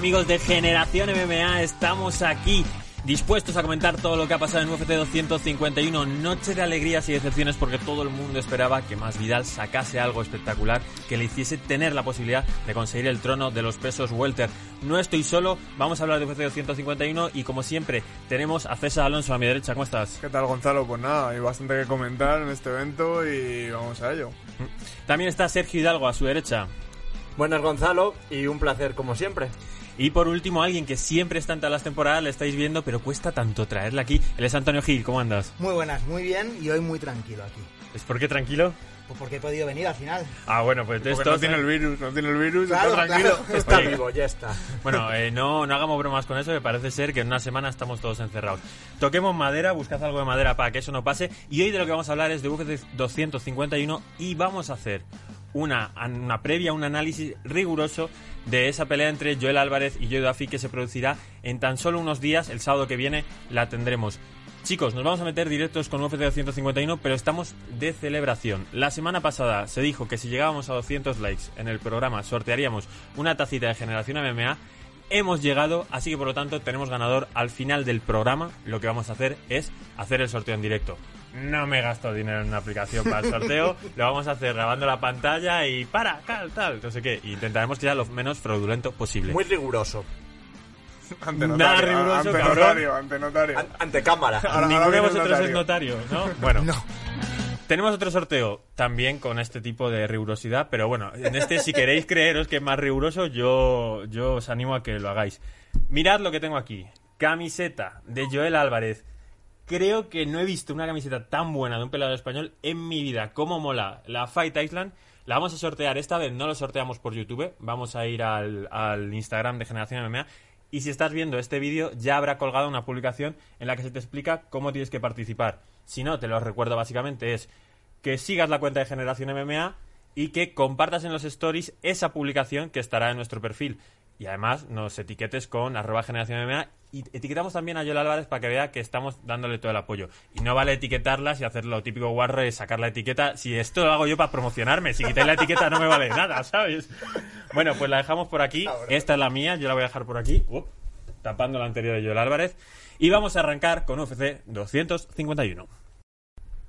amigos de Generación MMA? Estamos aquí dispuestos a comentar todo lo que ha pasado en UFC 251. Noche de alegrías y decepciones porque todo el mundo esperaba que Masvidal sacase algo espectacular que le hiciese tener la posibilidad de conseguir el trono de los pesos welter. No estoy solo, vamos a hablar de UFC 251 y como siempre tenemos a César Alonso a mi derecha. ¿Cómo estás? ¿Qué tal Gonzalo? Pues nada, hay bastante que comentar en este evento y vamos a ello. También está Sergio Hidalgo a su derecha. Buenas Gonzalo y un placer como siempre. Y por último, alguien que siempre está en todas las temporadas, le estáis viendo, pero cuesta tanto traerle aquí. Él es Antonio Gil, ¿cómo andas? Muy buenas, muy bien y hoy muy tranquilo aquí. ¿Es por qué tranquilo? Pues porque he podido venir al final. Ah, bueno, pues Porque esto... no tiene el virus, no tiene el virus, Claro, está tranquilo. claro. Está Oye. vivo, ya está. Bueno, eh, no, no hagamos bromas con eso, que parece ser que en una semana estamos todos encerrados. Toquemos madera, buscad algo de madera para que eso no pase. Y hoy de lo que vamos a hablar es de UFC 251 y vamos a hacer una, una previa, un análisis riguroso de esa pelea entre Joel Álvarez y Joe Duffy que se producirá en tan solo unos días. El sábado que viene la tendremos. Chicos, nos vamos a meter directos con UFC 251, pero estamos de celebración. La semana pasada se dijo que si llegábamos a 200 likes en el programa sortearíamos una tacita de Generación MMA. Hemos llegado, así que por lo tanto tenemos ganador al final del programa. Lo que vamos a hacer es hacer el sorteo en directo. No me gasto dinero en una aplicación para el sorteo, lo vamos a hacer grabando la pantalla y para, tal, tal, no sé qué. Intentaremos que sea lo menos fraudulento posible. Muy riguroso. Ante Nada notario, riguroso, ante cabrón. notario, ante notario. An- ante cámara. Ahora- Ninguno ahora de vosotros es notario, ¿no? Bueno, No. tenemos otro sorteo también con este tipo de rigurosidad, pero bueno, en este si queréis creeros que es más riguroso, yo, yo os animo a que lo hagáis. Mirad lo que tengo aquí. Camiseta de Joel Álvarez. Creo que no he visto una camiseta tan buena de un peleador español en mi vida. Como mola la Fight Island. La vamos a sortear. Esta vez no lo sorteamos por YouTube. Vamos a ir al, al Instagram de Generación MMA. Y si estás viendo este vídeo, ya habrá colgado una publicación en la que se te explica cómo tienes que participar. Si no, te lo recuerdo básicamente, es que sigas la cuenta de Generación MMA y que compartas en los stories esa publicación que estará en nuestro perfil. Y además nos etiquetes con arroba generación MMA y etiquetamos también a Yoel Álvarez para que vea que estamos dándole todo el apoyo. Y no vale etiquetarlas y hacer lo típico guarro de sacar la etiqueta. Si esto lo hago yo para promocionarme, si quitáis la etiqueta no me vale nada, ¿sabes? Bueno, pues la dejamos por aquí. Esta es la mía, yo la voy a dejar por aquí. Tapando la anterior de Joel Álvarez. Y vamos a arrancar con UFC 251.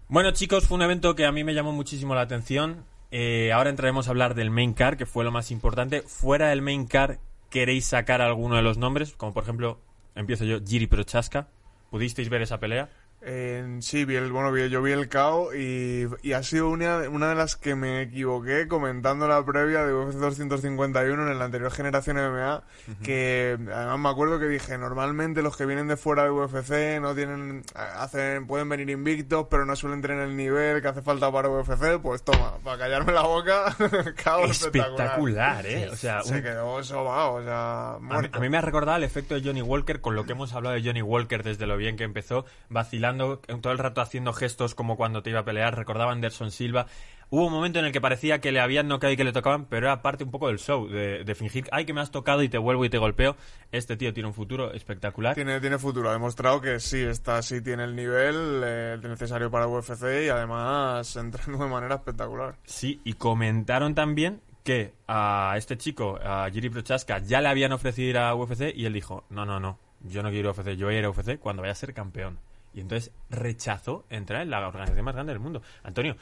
Bueno, chicos, fue un evento que a mí me llamó muchísimo la atención. Eh, ahora entraremos a hablar del main car, que fue lo más importante. Fuera del main car, ¿queréis sacar alguno de los nombres? Como por ejemplo, empiezo yo, Giri Prochaska. ¿Pudisteis ver esa pelea? Eh, sí, vi el, bueno, vi- yo vi el KO y, y ha sido una, una de las que me equivoqué comentando la previa de UFC 251 en la anterior generación MMA, que además me acuerdo que dije, normalmente los que vienen de fuera de UFC no tienen, hacen, pueden venir invictos, pero no suelen tener el nivel que hace falta para UFC, pues toma, para callarme la boca, KO Espectacular, ¿eh? O sea, Se un- quedó sobao, o sea, A mí, muerto. a mí me ha recordado el efecto de Johnny Walker con lo que hemos hablado de Johnny Walker desde lo bien que empezó, vacilando todo el rato haciendo gestos como cuando te iba a pelear. Recordaba a Anderson Silva. Hubo un momento en el que parecía que le habían noqueado y que le tocaban, pero era parte un poco del show, de, de fingir, ay, que me has tocado y te vuelvo y te golpeo. Este tío tiene un futuro espectacular. Tiene, tiene futuro, ha demostrado que sí, está, sí tiene el nivel eh, necesario para UFC y además entrando de manera espectacular. Sí, y comentaron también que a este chico, a Jiri Prochaska, ya le habían ofrecido ir a UFC y él dijo, no, no, no, yo no quiero ir a UFC, yo voy a ir a UFC cuando vaya a ser campeón. Y entonces rechazó entrar en la organización más grande del mundo. Antonio,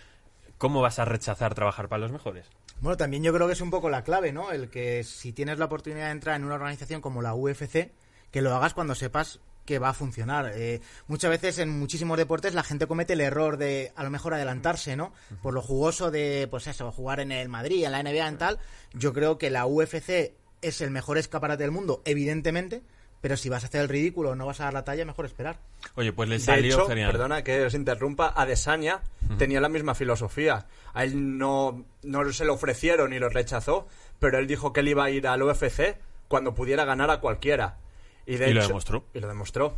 ¿cómo vas a rechazar trabajar para los mejores? Bueno, también yo creo que es un poco la clave, ¿no? El que si tienes la oportunidad de entrar en una organización como la UFC, que lo hagas cuando sepas que va a funcionar. Eh, muchas veces en muchísimos deportes la gente comete el error de a lo mejor adelantarse, ¿no? Por lo jugoso de, pues eso, jugar en el Madrid, en la NBA, en tal. Yo creo que la UFC es el mejor escaparate del mundo, evidentemente, pero si vas a hacer el ridículo o no vas a dar la talla, mejor esperar. Oye, pues le De salió hecho, genial. perdona que os interrumpa, Adesanya tenía la misma filosofía. A él no, no se lo ofrecieron y lo rechazó, pero él dijo que él iba a ir al UFC cuando pudiera ganar a cualquiera. Y, de Y lo hecho- demostró. Y lo demostró.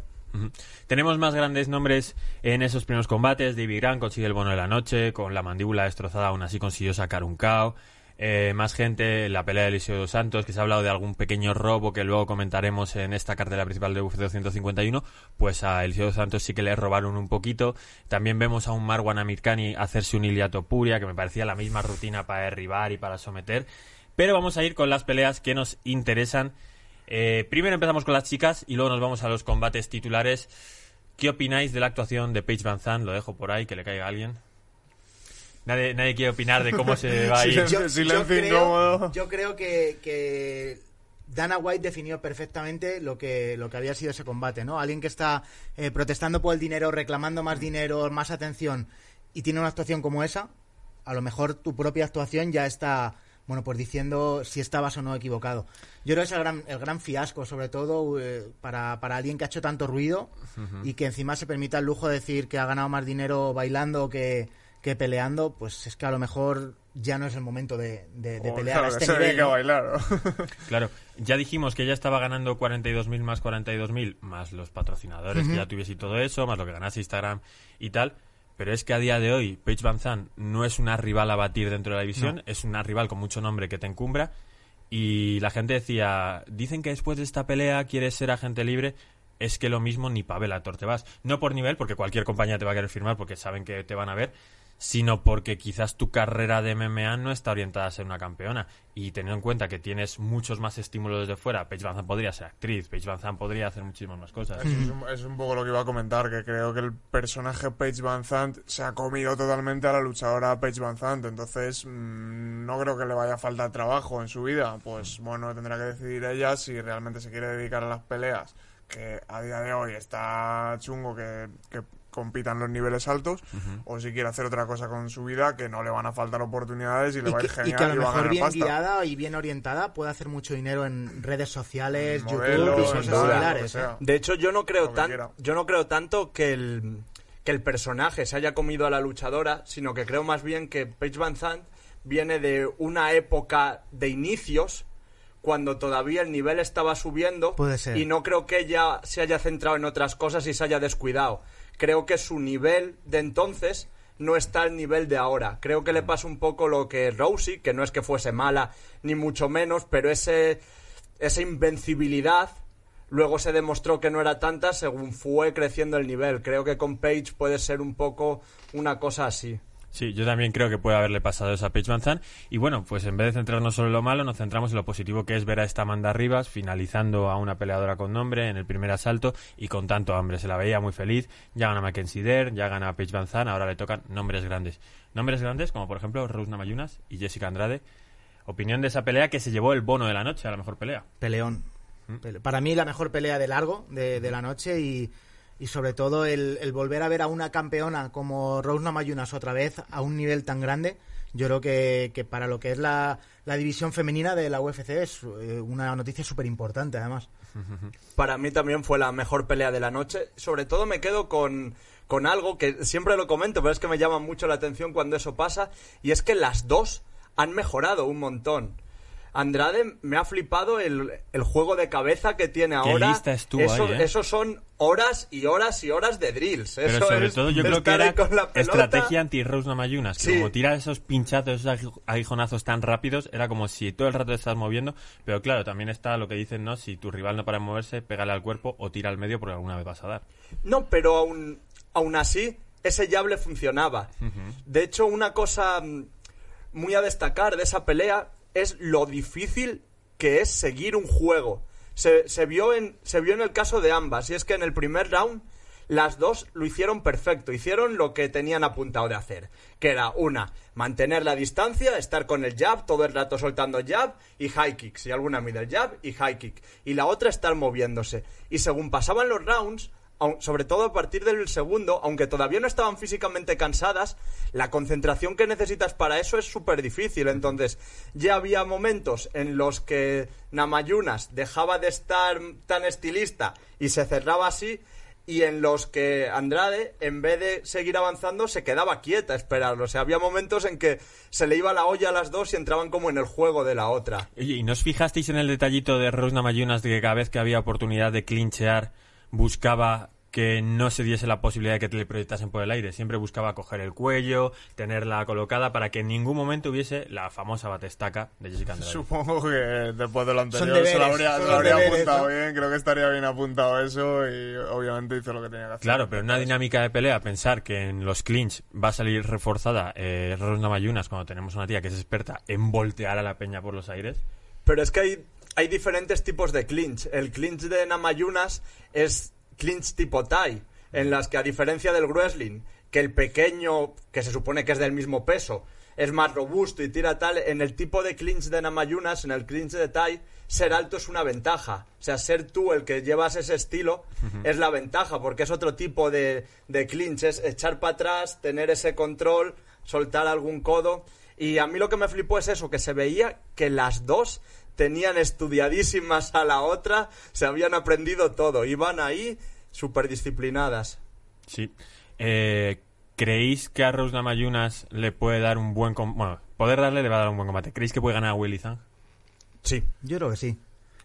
Tenemos más grandes nombres en esos primeros combates. David Grant consigue el bono de la noche, con la mandíbula destrozada, aún así consiguió sacar un KO. Eh, más gente, la pelea de Eliseo dos Santos, que se ha hablado de algún pequeño robo que luego comentaremos en esta cartera principal de UFC 251, pues a Eliseo dos Santos sí que le robaron un poquito. También vemos a un Marwan Amirkani hacerse un Iliato Puria, que me parecía la misma rutina para derribar y para someter. Pero vamos a ir con las peleas que nos interesan. Eh, primero empezamos con las chicas y luego nos vamos a los combates titulares. ¿Qué opináis de la actuación de Paige Van Zandt? Lo dejo por ahí, que le caiga a alguien. Nadie, nadie quiere opinar de cómo se va a ir. Silencio. Silencio incómodo. creo, yo creo que, que Dana White definió perfectamente lo que, lo que había sido ese combate, ¿no? Alguien que está eh, protestando por el dinero, reclamando más dinero, más atención, y tiene una actuación como esa, a lo mejor tu propia actuación ya está, bueno, pues diciendo si estabas o no equivocado. Yo creo que es el gran, el gran fiasco, sobre todo eh, para, para alguien que ha hecho tanto ruido y que encima se permita el lujo de decir que ha ganado más dinero bailando que, que peleando, pues es que a lo mejor ya no es el momento de, de- de pelear claro, a este se nivel. dedica a ¿no? bailar. ¿no? Claro, ya dijimos que ella estaba ganando 42.000 más 42.000, más los patrocinadores que ya tuviese y todo eso, más lo que ganase Instagram y tal. Pero es que a día de hoy, Paige Van Zandt no es una rival a batir dentro de la división, es una rival con mucho nombre que te encumbra. Y la gente decía, dicen que después de esta pelea quieres ser agente libre. Es que lo mismo ni pa' Bellator te vas. No por nivel, porque cualquier compañía te va a querer firmar porque saben que te van a ver, sino porque quizás tu carrera de MMA no está orientada a ser una campeona. Y teniendo en cuenta que tienes muchos más estímulos desde fuera, Paige Van Zandt podría ser actriz, Paige Van Zandt podría hacer muchísimas más cosas. Es, un, poco lo que iba a comentar, que creo que el personaje Paige Van Zandt se ha comido totalmente a la luchadora Paige Van Zandt, entonces mm, no creo que le vaya a faltar trabajo en su vida. Pues bueno, tendrá que decidir ella si realmente se quiere dedicar a las peleas, que a día de hoy está chungo que compitan los niveles altos, o si quiere hacer otra cosa con su vida, que no le van a faltar oportunidades y le Y va a ir y genial que a lo y va a mejor ganar bien pasta. guiada y bien orientada puede hacer mucho dinero en redes sociales, Modelos, YouTube y cosas similares. sea. ¿eh? De hecho, yo no creo tan, yo no creo tanto que el que el personaje se haya comido a la luchadora, sino que creo más bien que Paige Van Zandt viene de una época de inicios cuando todavía el nivel estaba subiendo Puede ser. y no creo que ella se haya centrado en otras cosas y se haya descuidado. Creo que su nivel de entonces no está al nivel de ahora. Creo que le pasa un poco lo que Rousey, que no es que fuese mala ni mucho menos, pero ese esa invencibilidad luego se demostró que no era tanta según fue creciendo el nivel. Creo que con Page puede ser un poco una cosa así. Sí, yo también creo que puede haberle pasado eso a Paige Van Zandt. Y bueno, pues en vez de centrarnos solo en lo malo, nos centramos en lo positivo que es ver a esta Amanda Rivas finalizando a una peleadora con nombre en el primer asalto y con tanto hambre. Se la veía muy feliz. Ya gana Mackenzie Dare, ya gana Paige Van Zandt, ahora le tocan nombres grandes. Nombres grandes como por ejemplo Rose Namayunas y Jessica Andrade. Opinión de esa pelea que se llevó el bono de la noche a la mejor pelea. Peleón. Pele- Para mí la mejor pelea de largo de, de la noche y, y sobre todo el, volver a ver a una campeona como Rose Namajunas otra vez a un nivel tan grande. Yo creo que, para lo que es la, la división femenina de la UFC es eh, una noticia súper importante además. Para mí también fue la mejor pelea de la noche. Sobre todo me quedo con, con algo que siempre lo comento, pero es que me llama mucho la atención cuando eso pasa, y es que las dos han mejorado un montón. Andrade me ha flipado el, el juego de cabeza que tiene ahora. lista eso, ahí, ¿eh? eso son horas y horas y horas de drills. Pero Eso sobre es todo yo creo que era con la pelota. estrategia anti-Rose Namayunas. Que Sí. como tira esos pinchazos, esos aguijonazos tan rápidos, era como si todo el rato te estás moviendo. Pero claro, también está lo que dicen, ¿no? Si tu rival no para de moverse, pégale al cuerpo o tira al medio porque alguna vez vas a dar. No, pero aún, aún así, ese jab le funcionaba. De hecho, una cosa mm, muy a destacar de esa pelea es lo difícil que es seguir un juego. Se, se vio en, se vio en el caso de ambas, y es que en el primer round las dos lo hicieron perfecto, hicieron lo que tenían apuntado de hacer, que era una, mantener la distancia, estar con el jab, todo el rato soltando jab y high kicks, y alguna middle jab y high kick, y la otra estar moviéndose. Y según pasaban los rounds, sobre todo a partir del segundo, aunque todavía no estaban físicamente cansadas, la concentración que necesitas para eso es súper difícil. Entonces, ya había momentos en los que Namayunas dejaba de estar tan estilista y se cerraba así, y en los que Andrade, en vez de seguir avanzando, se quedaba quieta a esperarlo. O sea, había momentos en que se le iba la olla a las dos y entraban como en el juego de la otra. Oye, ¿y no os fijasteis en el detallito de Rose Namayunas de que cada vez que había oportunidad de clinchear buscaba que no se diese la posibilidad de que te le proyectasen por el aire? Siempre buscaba coger el cuello, tenerla colocada para que en ningún momento hubiese la famosa batestaca de Jessica Andrade. Supongo que después de lo anterior se lo habría, son se lo habría deberes, apuntado ¿no? bien, creo que estaría bien apuntado eso y obviamente hizo lo que tenía que hacer. Claro, pero en una dinámica de pelea, pensar que en los clinch va a salir reforzada eh, Rose Namayunas cuando tenemos una tía que es experta en voltear a la peña por los aires. Pero es que hay, hay diferentes tipos de clinch. El clinch de Namayunas es clinch tipo Thai, en las que a diferencia del wrestling, que el pequeño, que se supone que es del mismo peso, es más robusto y tira tal, en el tipo de clinch de Namayunas, en el clinch de Thai, ser alto es una ventaja. O sea, ser tú el que llevas ese estilo es la ventaja, porque es otro tipo de, de clinch, es echar para atrás, tener ese control, soltar algún codo. Y a mí lo que me flipó es eso, que se veía que las dos tenían estudiadísimas a la otra, se habían aprendido todo, iban ahí súper disciplinadas. Sí. Eh, ¿Creéis que a Rose Namayunas le puede dar un buen... com- Bueno, poder darle le va a dar un buen combate. ¿Creéis que puede ganar a Willy Zhang? Sí. Yo creo que sí.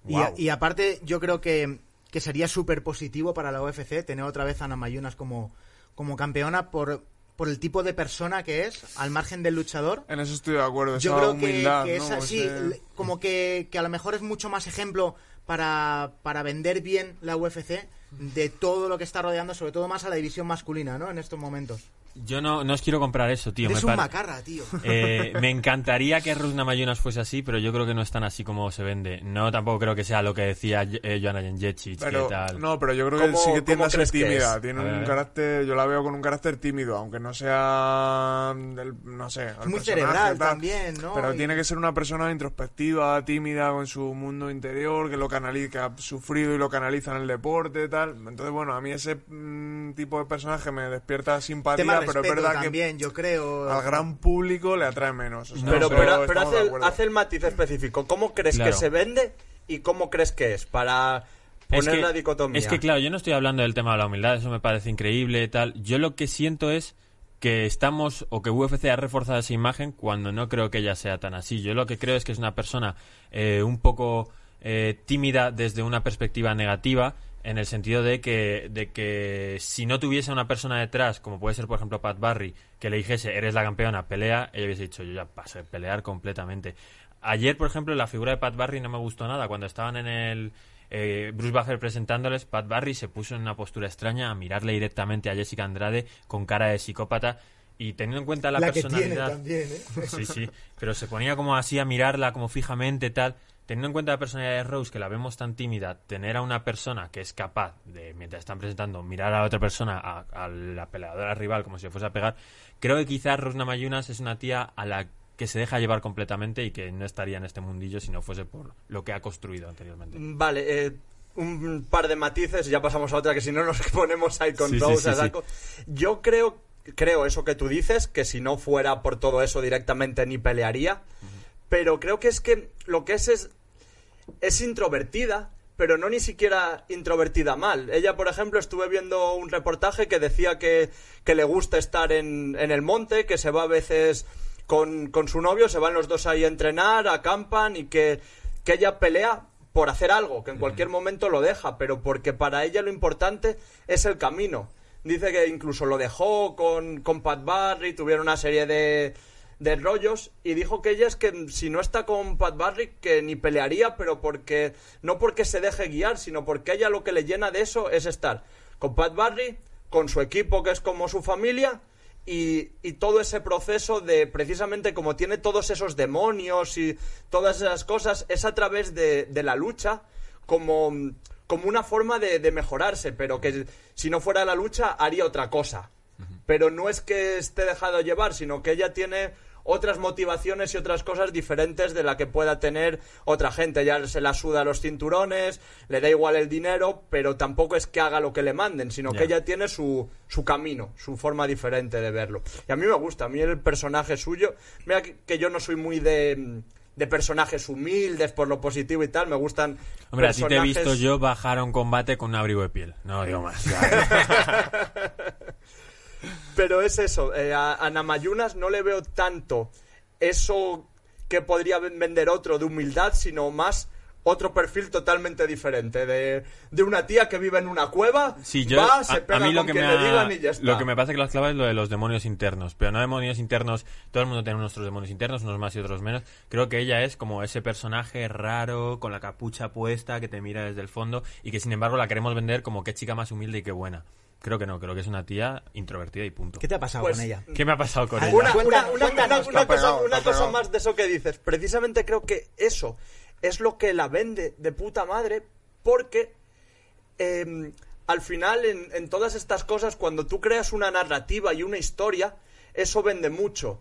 Y, Guau. a- y aparte, yo creo que, que sería súper positivo para la UFC tener otra vez a Namayunas como, como campeona por, por el tipo de persona que es, al margen del luchador. En eso estoy de acuerdo. Yo esa creo que, humildad, que ¿no? es así, como que, que a lo mejor es mucho más ejemplo para, para vender bien la UFC de todo lo que está rodeando, sobre todo más a la división masculina, ¿no? En estos momentos. Yo no, no os quiero comprar eso, tío. es me un macarra, tío. Eh, me encantaría que Rus Namayunas fuese así, pero yo creo que no es tan así como se vende. No, tampoco creo que sea lo que decía eh, Joanna Jędrzejczyk, Pero, que tal. no, pero yo creo que ¿Cómo- sí que tiende a ser tímida. Tiene un carácter, yo la veo con un carácter tímido, aunque no sea, el- no sé, el Es muy cerebral tal. también, ¿no? Pero Y- tiene que ser una persona introspectiva, tímida, con su mundo interior, que lo canaliza, que ha sufrido y lo canaliza en el deporte, tal. Entonces, bueno, a mí ese mm, tipo de personaje me despierta simpatía, pero es verdad también, yo creo. que al gran público le atrae menos. O sea, Pero, pero, hace, el, hace el matiz específico. ¿Cómo crees Claro. que se vende y cómo crees que es? Para Es poner que- la dicotomía. Es que, claro, yo no estoy hablando del tema de la humildad, eso me parece increíble y tal. Yo lo que siento es que estamos, o que UFC ha reforzado esa imagen cuando no creo que ella sea tan así. Yo lo que creo es que es una persona eh, un poco eh, tímida desde una perspectiva negativa, en el sentido de que, de que si no tuviese una persona detrás, como puede ser, por ejemplo, Pat Barry, que le dijese, eres la campeona, pelea, ella hubiese dicho, yo ya paso de pelear completamente. Ayer, por ejemplo, la figura de Pat Barry no me gustó nada. Cuando estaban en el eh, Bruce Buffer presentándoles, Pat Barry se puso en una postura extraña a mirarle directamente a Jessica Andrade con cara de psicópata. Y teniendo en cuenta la, la que tiene personalidad. también, ¿eh? Sí, sí. Pero se ponía como así a mirarla, como fijamente, tal. Teniendo en cuenta la personalidad de Rose, que la vemos tan tímida, tener a una persona que es capaz de, mientras están presentando, mirar a la otra persona, a, a la peleadora rival, como si le fuese a pegar, creo que quizás Rose Namayunas es una tía a la que se deja llevar completamente y que no estaría en este mundillo si no fuese por lo que ha construido anteriormente. Vale, eh, un par de matices y ya pasamos a otra que si no nos ponemos ahí con Sí, Rose sí, a sí. saco. Yo creo, creo eso que tú dices, que si no fuera por todo eso directamente ni pelearía. Pero creo que es que lo que es es, es introvertida, pero no ni siquiera introvertida mal. Ella, por ejemplo, estuve viendo un reportaje que decía que, que le gusta estar en, en el monte, que se va a veces con, con su novio, se van los dos ahí a entrenar, acampan y que, que ella pelea por hacer algo, que en cualquier momento lo deja, pero porque para ella lo importante es el camino. Dice que incluso lo dejó con, con Pat Barry, tuvieron una serie de, de rollos y dijo que ella es que si no está con Pat Barry que ni pelearía, pero porque no porque se deje guiar, sino porque ella lo que le llena de eso es estar con Pat Barry, con su equipo que es como su familia y, y todo ese proceso de precisamente como tiene todos esos demonios y todas esas cosas es a través de, de la lucha como, como una forma de, de mejorarse, pero que si no fuera la lucha haría otra cosa. Pero no es que esté dejado llevar, sino que ella tiene otras motivaciones y otras cosas diferentes de la que pueda tener otra gente. Ya se la suda los cinturones, le da igual el dinero, pero tampoco es que haga lo que le manden, sino que ella tiene su, su camino, su forma diferente de verlo. Y a mí me gusta, a mí el personaje suyo, mira que, que yo no soy muy de, de personajes humildes por lo positivo y tal, me gustan... Hombre, a ti te he visto personajes- yo bajar a un combate con un abrigo de piel. No digo más. Pero es eso, eh, a, a Namayunas no le veo tanto eso que podría ven- vender otro de humildad, sino más otro perfil totalmente diferente. De, de una tía que vive en una cueva, Sí, yo, va, a, se a pega mí lo con que, quien me le digan y ya está. lo que me pasa que las claves es lo de los demonios internos, pero no demonios internos, todo el mundo tiene nuestros demonios internos, unos más y otros menos. Creo que ella es como ese personaje raro, con la capucha puesta, que te mira desde el fondo y que sin embargo la queremos vender como qué chica más humilde y qué buena. Creo que no, creo que es una tía introvertida y punto. ¿Qué te ha pasado Pues, con ella? ¿Qué me ha pasado con Ah, ella? Una, cosa, más de eso que dices. Precisamente creo que eso es lo que la vende de puta madre porque eh, al final en, en todas estas cosas cuando tú creas una narrativa y una historia eso vende mucho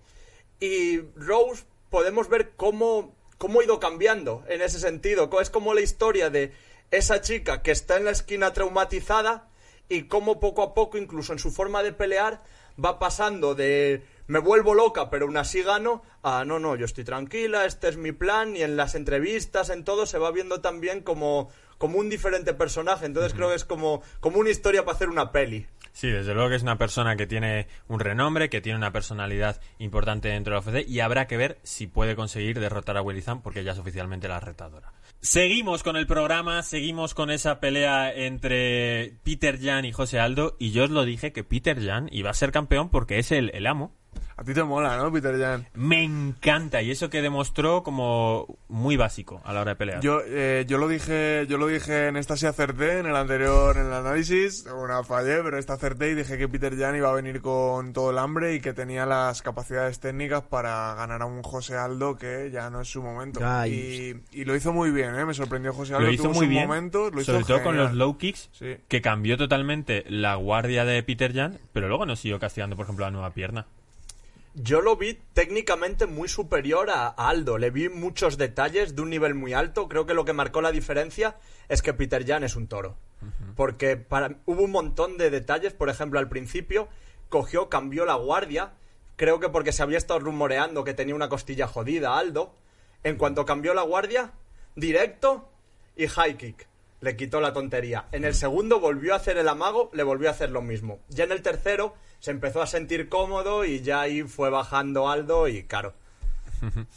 y Rose podemos ver cómo, cómo ha ido cambiando en ese sentido. Es como la historia de esa chica que está en la esquina traumatizada y cómo poco a poco, incluso en su forma de pelear, va pasando de me vuelvo loca, pero aún así gano, a no, no, yo estoy tranquila, este es mi plan, y en las entrevistas, en todo, se va viendo también como, como un diferente personaje. Entonces creo que es como, como una historia para hacer una peli. Sí, desde luego que es una persona que tiene un renombre, que tiene una personalidad importante dentro de la UFC y habrá que ver si puede conseguir derrotar a Willy porque ya es oficialmente la retadora. Seguimos con el programa, seguimos con esa pelea entre Peter Jan y José Aldo y yo os lo dije que Peter Jan iba a ser campeón porque es el, el amo. A ti te mola, ¿no, Peter Jan? Me encanta y eso que demostró como muy básico a la hora de pelear. Yo, eh, yo lo dije, yo lo dije en esta sí acerté, en el anterior, en el análisis, una fallé, pero esta acerté y dije que Peter Jan iba a venir con todo el hambre y que tenía las capacidades técnicas para ganar a un José Aldo que ya no es su momento. Ay. Y, y lo hizo muy bien, ¿eh? Me sorprendió José Aldo. lo hizo tuvo muy bien, momentos, lo hizo sobre todo con los low kicks, Sí. que cambió totalmente la guardia de Peter Jan, pero luego no siguió castigando, por ejemplo, la nueva pierna. Yo lo vi técnicamente muy superior a Aldo. Le vi muchos detalles de un nivel muy alto. Creo que lo que marcó la diferencia es que Peter Jan es un toro. Porque para, hubo un montón de detalles. Por ejemplo, al principio cogió, cambió la guardia. Creo que porque se había estado rumoreando que tenía una costilla jodida Aldo. En cuanto cambió la guardia, directo y high kick. Le quitó la tontería. En el segundo volvió a hacer el amago, le volvió a hacer lo mismo. Ya en el tercero se empezó a sentir cómodo y ya ahí fue bajando Aldo y claro.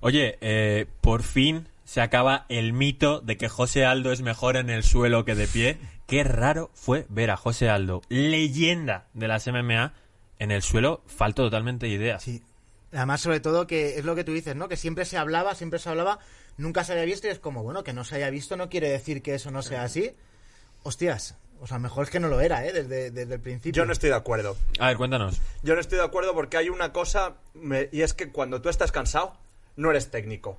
Oye, eh, por fin se acaba el mito de que José Aldo es mejor en el suelo que de pie. Qué raro fue ver a José Aldo, leyenda de las MMA, en el suelo, falto totalmente de ideas. Sí. Además, sobre todo, que es lo que tú dices, ¿no? Que siempre se hablaba, siempre se hablaba, nunca se había visto y es como, bueno, que no se haya visto no quiere decir que eso no sea así. Hostias, o sea, mejor es que no lo era, ¿eh? Desde, desde el principio. Yo no estoy de acuerdo. A ver, cuéntanos. Yo no estoy de acuerdo porque hay una cosa me- y es que cuando tú estás cansado, no eres técnico.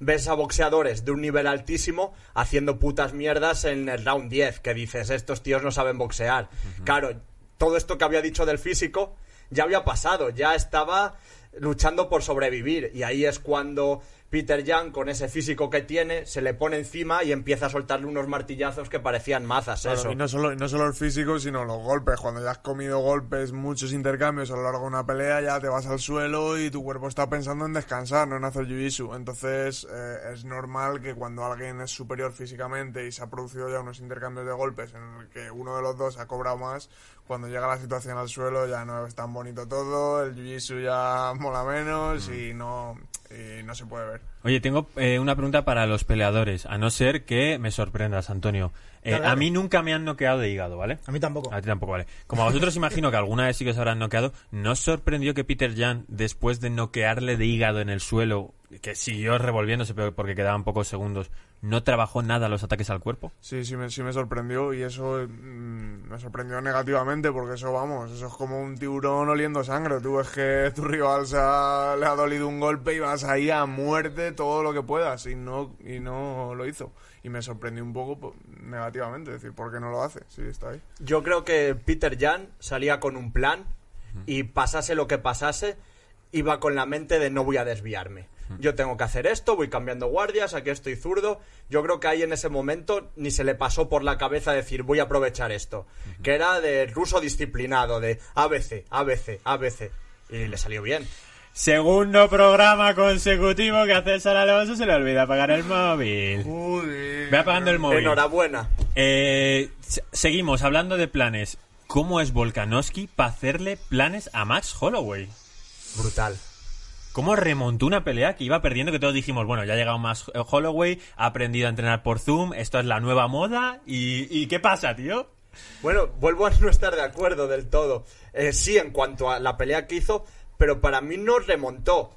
Ves a boxeadores de un nivel altísimo haciendo putas mierdas en el round 10, que dices, estos tíos no saben boxear. Claro, todo esto que había dicho del físico ya había pasado, ya estaba luchando por sobrevivir. Y ahí es cuando Peter Young, con ese físico que tiene, se le pone encima y empieza a soltarle unos martillazos que parecían mazas. Claro, eso. y no solo, no solo el físico, sino los golpes. Cuando ya has comido golpes, muchos intercambios a lo largo de una pelea, ya te vas al suelo y tu cuerpo está pensando en descansar, no en hacer jiu-jitsu. Entonces eh, es normal que cuando alguien es superior físicamente y se ha producido ya unos intercambios de golpes en el que uno de los dos ha cobrado más, cuando llega la situación al suelo ya no es tan bonito todo, el jiu-jitsu ya mola menos y no, y no se puede ver. Oye, tengo eh, una pregunta para los peleadores, a no ser que me sorprendas, Antonio. Eh, Dale, dale. a mí nunca me han noqueado de hígado, ¿vale? A mí tampoco. A ti tampoco, vale. Como a vosotros imagino que alguna vez sí que os habrán noqueado, ¿no os sorprendió que Peter Jan, después de noquearle de hígado en el suelo, que siguió revolviéndose pero porque quedaban pocos segundos, no trabajó nada los ataques al cuerpo? Sí, sí me, sí me sorprendió y eso mm, me sorprendió negativamente porque eso, vamos, eso es como un tiburón oliendo sangre. Tú ves que tu rival se ha- le ha dolido un golpe y vas ahí a muerte todo lo que puedas y no, y no lo hizo. Y me sorprendió un poco pues, negativamente, es decir, ¿por qué no lo hace? Sí, está ahí. Yo creo que Peter Jan salía con un plan y pasase lo que pasase, iba con la mente de no voy a desviarme. Yo tengo que hacer esto, voy cambiando guardias, aquí estoy zurdo. Yo creo que ahí en ese momento ni se le pasó por la cabeza decir voy a aprovechar esto. Que era de ruso disciplinado, de ABC, ABC, ABC. Y le salió bien. Segundo programa consecutivo que a César Alonso se le olvida apagar el móvil. Joder. Ve apagando el móvil. Enhorabuena. Eh, se- seguimos hablando de planes. ¿Cómo es Volkanovski para hacerle planes a Max Holloway? Brutal. ¿Cómo remontó una pelea que iba perdiendo? Que todos dijimos, bueno, ya ha llegado Max Holloway, ha aprendido a entrenar por Zoom, esto es la nueva moda. ¿Y, y qué pasa, tío? Bueno, vuelvo a no estar de acuerdo del todo. Eh, sí, en cuanto a la pelea que hizo, pero para mí no remontó.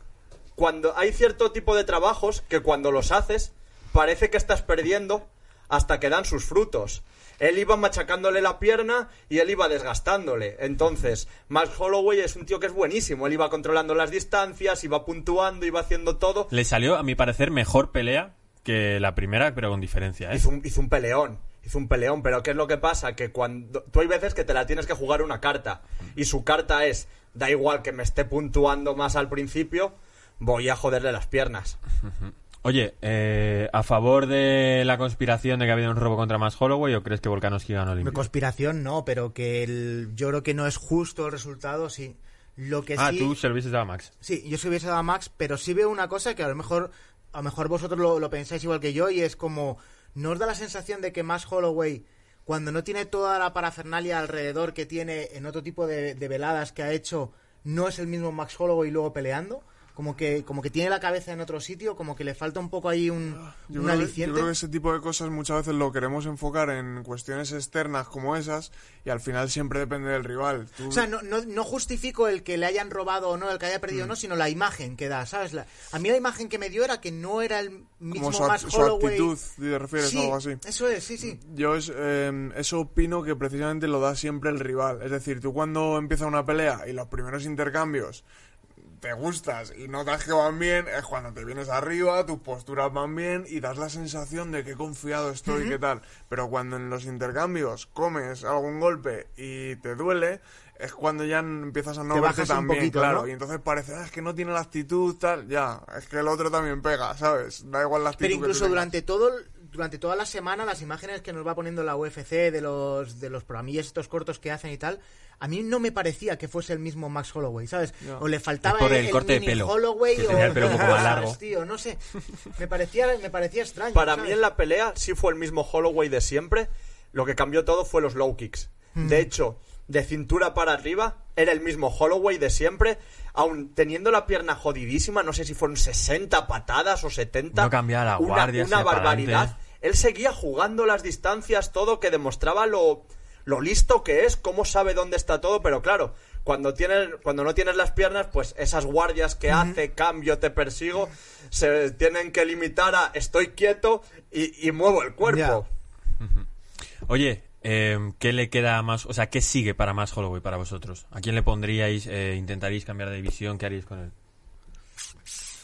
Cuando hay cierto tipo de trabajos que cuando los haces parece que estás perdiendo hasta que dan sus frutos. Él iba machacándole la pierna y él iba desgastándole. Entonces, Max Holloway es un tío que es buenísimo. Él iba controlando las distancias, iba puntuando, iba haciendo todo. Le salió, a mi parecer, mejor pelea que la primera, pero con diferencia, ¿eh? Hizo un, hizo un peleón. Hizo un peleón, pero ¿qué es lo que pasa? Que cuando. Tú hay veces que te la tienes que jugar una carta. Y su carta es: da igual que me esté puntuando más al principio, voy a joderle las piernas. Oye, eh, ¿a favor de la conspiración de que ha habido un robo contra más Holloway o crees que Volkanovski ganó limpio? conspiración no, pero que el- yo creo que no es justo el resultado, sí. Lo que Ah, sí... tú se lo hubieses dado a Max. Sí, yo se hubiese dado a Max, pero sí veo una cosa que a lo mejor, a lo mejor vosotros lo, lo pensáis igual que yo y es como, ¿no os da la sensación de que Max Holloway, cuando no tiene toda la parafernalia alrededor que tiene en otro tipo de, de veladas que ha hecho, no es el mismo Max Holloway luego peleando? Como que, como que tiene la cabeza en otro sitio, como que le falta un poco ahí un, Yo un creo, que, yo aliciente. creo que ese tipo de cosas muchas veces lo queremos enfocar en cuestiones externas como esas y al final siempre depende del rival. Tú- O sea, no, no, no justifico el que le hayan robado o no, el que haya perdido o Mm. no, sino la imagen que da, ¿sabes? La- a mí la imagen que me dio era que no era el mismo como más su actitud, ¿te refieres sí, algo así? eso es, sí, sí. Yo es, eh, eso opino que precisamente lo da siempre el rival. Es decir, tú cuando empieza una pelea y los primeros intercambios te gustas y notas que van bien, es cuando te vienes arriba, tus posturas van bien y das la sensación de que confiado estoy, qué tal. Pero cuando en los intercambios comes algún golpe y te duele, es cuando ya empiezas a no Te verte poquito, claro. ¿no? Y entonces parece, "Ah, es que no tiene la actitud, tal, ya, es que el otro también pega, ¿sabes? Da igual la actitud. Pero que tú incluso durante todo el- durante toda la semana las imágenes que nos va poniendo la UFC de los de los programillas estos cortos que hacen y tal, a mí no me parecía que fuese el mismo Max Holloway, ¿sabes? O le faltaba Es por el corte de pelo, Holloway que o tenía el pelo un poco más largo. tío, no sé. Me parecía me parecía extraño. Para ¿sabes? mí en la pelea sí fue el mismo Holloway de siempre. Lo que cambió todo fue los low kicks. De hecho, de cintura para arriba era el mismo Holloway de siempre. Aun teniendo la pierna jodidísima, no sé si fueron 60 patadas o 70. No cambiaba la una, guardia, barbaridad. adelante. Él seguía jugando las distancias, todo que demostraba lo, lo listo que es, cómo sabe dónde está todo, pero claro, cuando tienes, cuando no tienes las piernas, pues esas guardias que hace, cambio, te persigo, se tienen que limitar a estoy quieto y, y muevo el cuerpo. Oye, eh, ¿qué le queda más? O sea, ¿qué sigue para más Holloway para vosotros? ¿A quién le pondríais? Eh, ¿Intentaríais cambiar de división? ¿Qué haríais con él?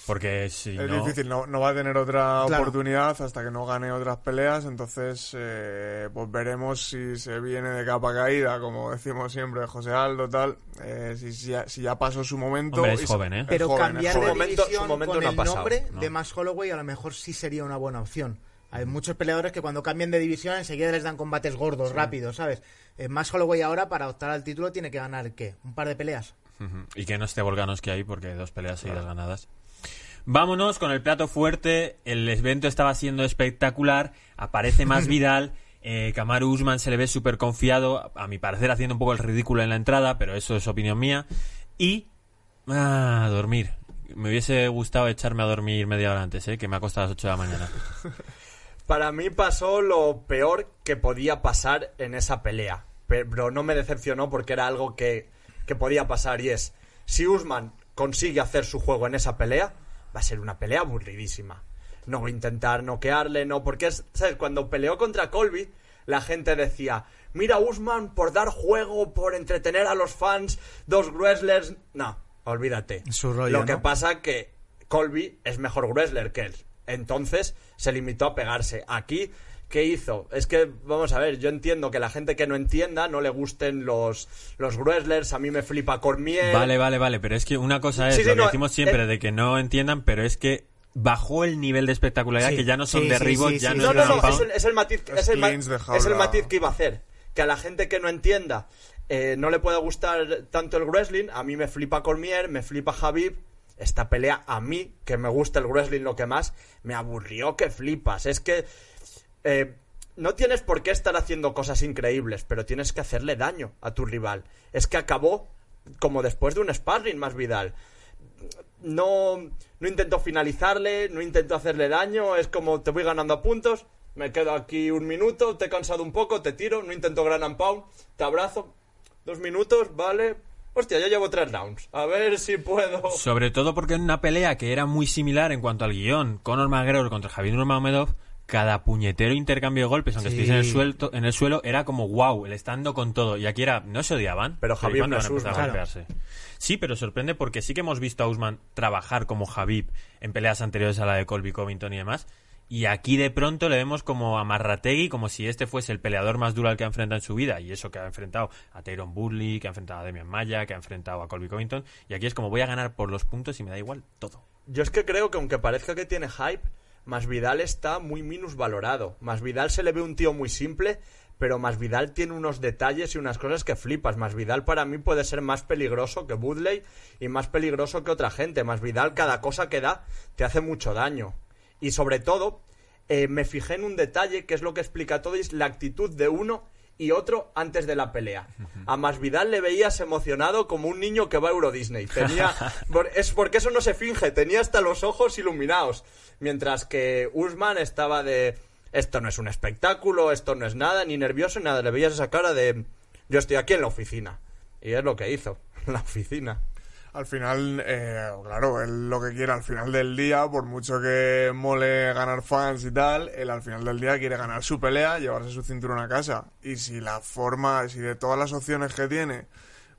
Porque si Es no... difícil, no, no va a tener otra Claro. oportunidad hasta que no gane otras peleas, entonces eh, pues veremos si se viene de capa caída, como decimos siempre, José Aldo, tal, eh, si, si ya, si ya pasó su momento. Hombre, es joven, ¿eh? es Pero joven, cambiar de momento- su división momento con no el pasado, nombre ¿no? de Max Holloway a lo mejor sí sería una buena opción. Hay muchos peleadores que cuando cambian de división enseguida les dan combates gordos, rápidos, ¿sabes? Eh, Max Holloway ahora para optar al título tiene que ganar, ¿qué? ¿Un par de peleas? Y que no esté Volkanovski ahí porque dos peleas seguidas ganadas. Vámonos con el plato fuerte. El evento estaba siendo espectacular. Aparece más Vidal. Eh, Kamaru Usman se le ve súper confiado. A mi parecer haciendo un poco el ridículo en la entrada, pero eso es opinión mía. Y... Ah, a dormir. Me hubiese gustado echarme a dormir media hora antes, ¿eh? que me ha costado las 8 de la mañana. Para mí pasó lo peor que podía pasar en esa pelea. Pero no me decepcionó porque era algo que, que podía pasar y es, si Usman consigue hacer su juego en esa pelea, va a ser una pelea aburridísima. No voy a intentar noquearle, no, porque es, ¿sabes? Cuando peleó contra Colby, la gente decía, mira Usman por dar juego, por entretener a los fans, dos wrestlers. No, olvídate. Su rollo, Lo que ¿no? pasa que Colby es mejor wrestler que él. Entonces se limitó a pegarse. Aquí, ¿qué hizo? Es que, vamos a ver, yo entiendo que la gente que no entienda no le gusten los, los wrestlers. A mí me flipa Cormier. Vale, vale, vale, pero es que una cosa es Sí, sí, lo que no, decimos siempre eh, de que no entiendan, pero es que bajó el nivel de espectacularidad Sí, que ya no son derribos, sí, ya sí, no, No, es no, es el, es el matiz, Es el, es matiz que iba a hacer. Que a la gente que no entienda eh, no le pueda gustar tanto el wrestling. A mí me flipa Cormier, me flipa Javib. Esta pelea, a mí, que me gusta el wrestling lo que más, me aburrió que flipas. Es que eh, no tienes por qué estar haciendo cosas increíbles, pero tienes que hacerle daño a tu rival. Es que acabó como después de un sparring más Vidal no, no intento finalizarle, no intento hacerle daño, es como te voy ganando a puntos, me quedo aquí un minuto, te he cansado un poco, te tiro, no intento gran and te abrazo, dos minutos, vale, hostia, ya llevo tres rounds, a ver si puedo... Sobre todo porque en una pelea que era muy similar en cuanto al guion, Conor McGregor contra Javier Nurmagomedov, cada puñetero intercambio de golpes, aunque Sí. estuviese en el, suelto, en el suelo, era como wow, el estando con todo. Y aquí era, no se odiaban. Pero ¿cuándo no van a golpearse? Sí, pero sorprende porque sí que hemos visto a Usman trabajar como Javib en peleas anteriores a la de Colby Covington y demás. Y aquí de pronto le vemos como a Marrategui, como si este fuese el peleador más duro al que ha enfrentado en su vida. Y eso que ha enfrentado a Tyrone Burley, que ha enfrentado a Demian Maya, que ha enfrentado a Colby Covington. Y aquí es como voy a ganar por los puntos y me da igual todo. Yo es que creo que aunque parezca que tiene hype, Masvidal está muy minusvalorado. Masvidal se le ve un tío muy simple, pero Masvidal tiene unos detalles y unas cosas que flipas. Masvidal para mí puede ser más peligroso que Woodley y más peligroso que otra gente. Masvidal cada cosa que da te hace mucho daño. Y sobre todo, eh, me fijé en un detalle que es lo que explica todo, es la actitud de uno y otro antes de la pelea. A Masvidal le veías emocionado como un niño que va a Euro Disney. Tenía, es porque eso no se finge, tenía hasta los ojos iluminados. Mientras que Usman estaba de esto no es un espectáculo, esto no es nada, ni nervioso, ni nada. Le veías esa cara de yo estoy aquí en la oficina. Y es lo que hizo, en la oficina. Al final, eh, claro, él lo que quiere al final del día, por mucho que mole ganar fans y tal, él al final del día quiere ganar su pelea, llevarse su cinturón a casa. Y si la forma, si de todas las opciones que tiene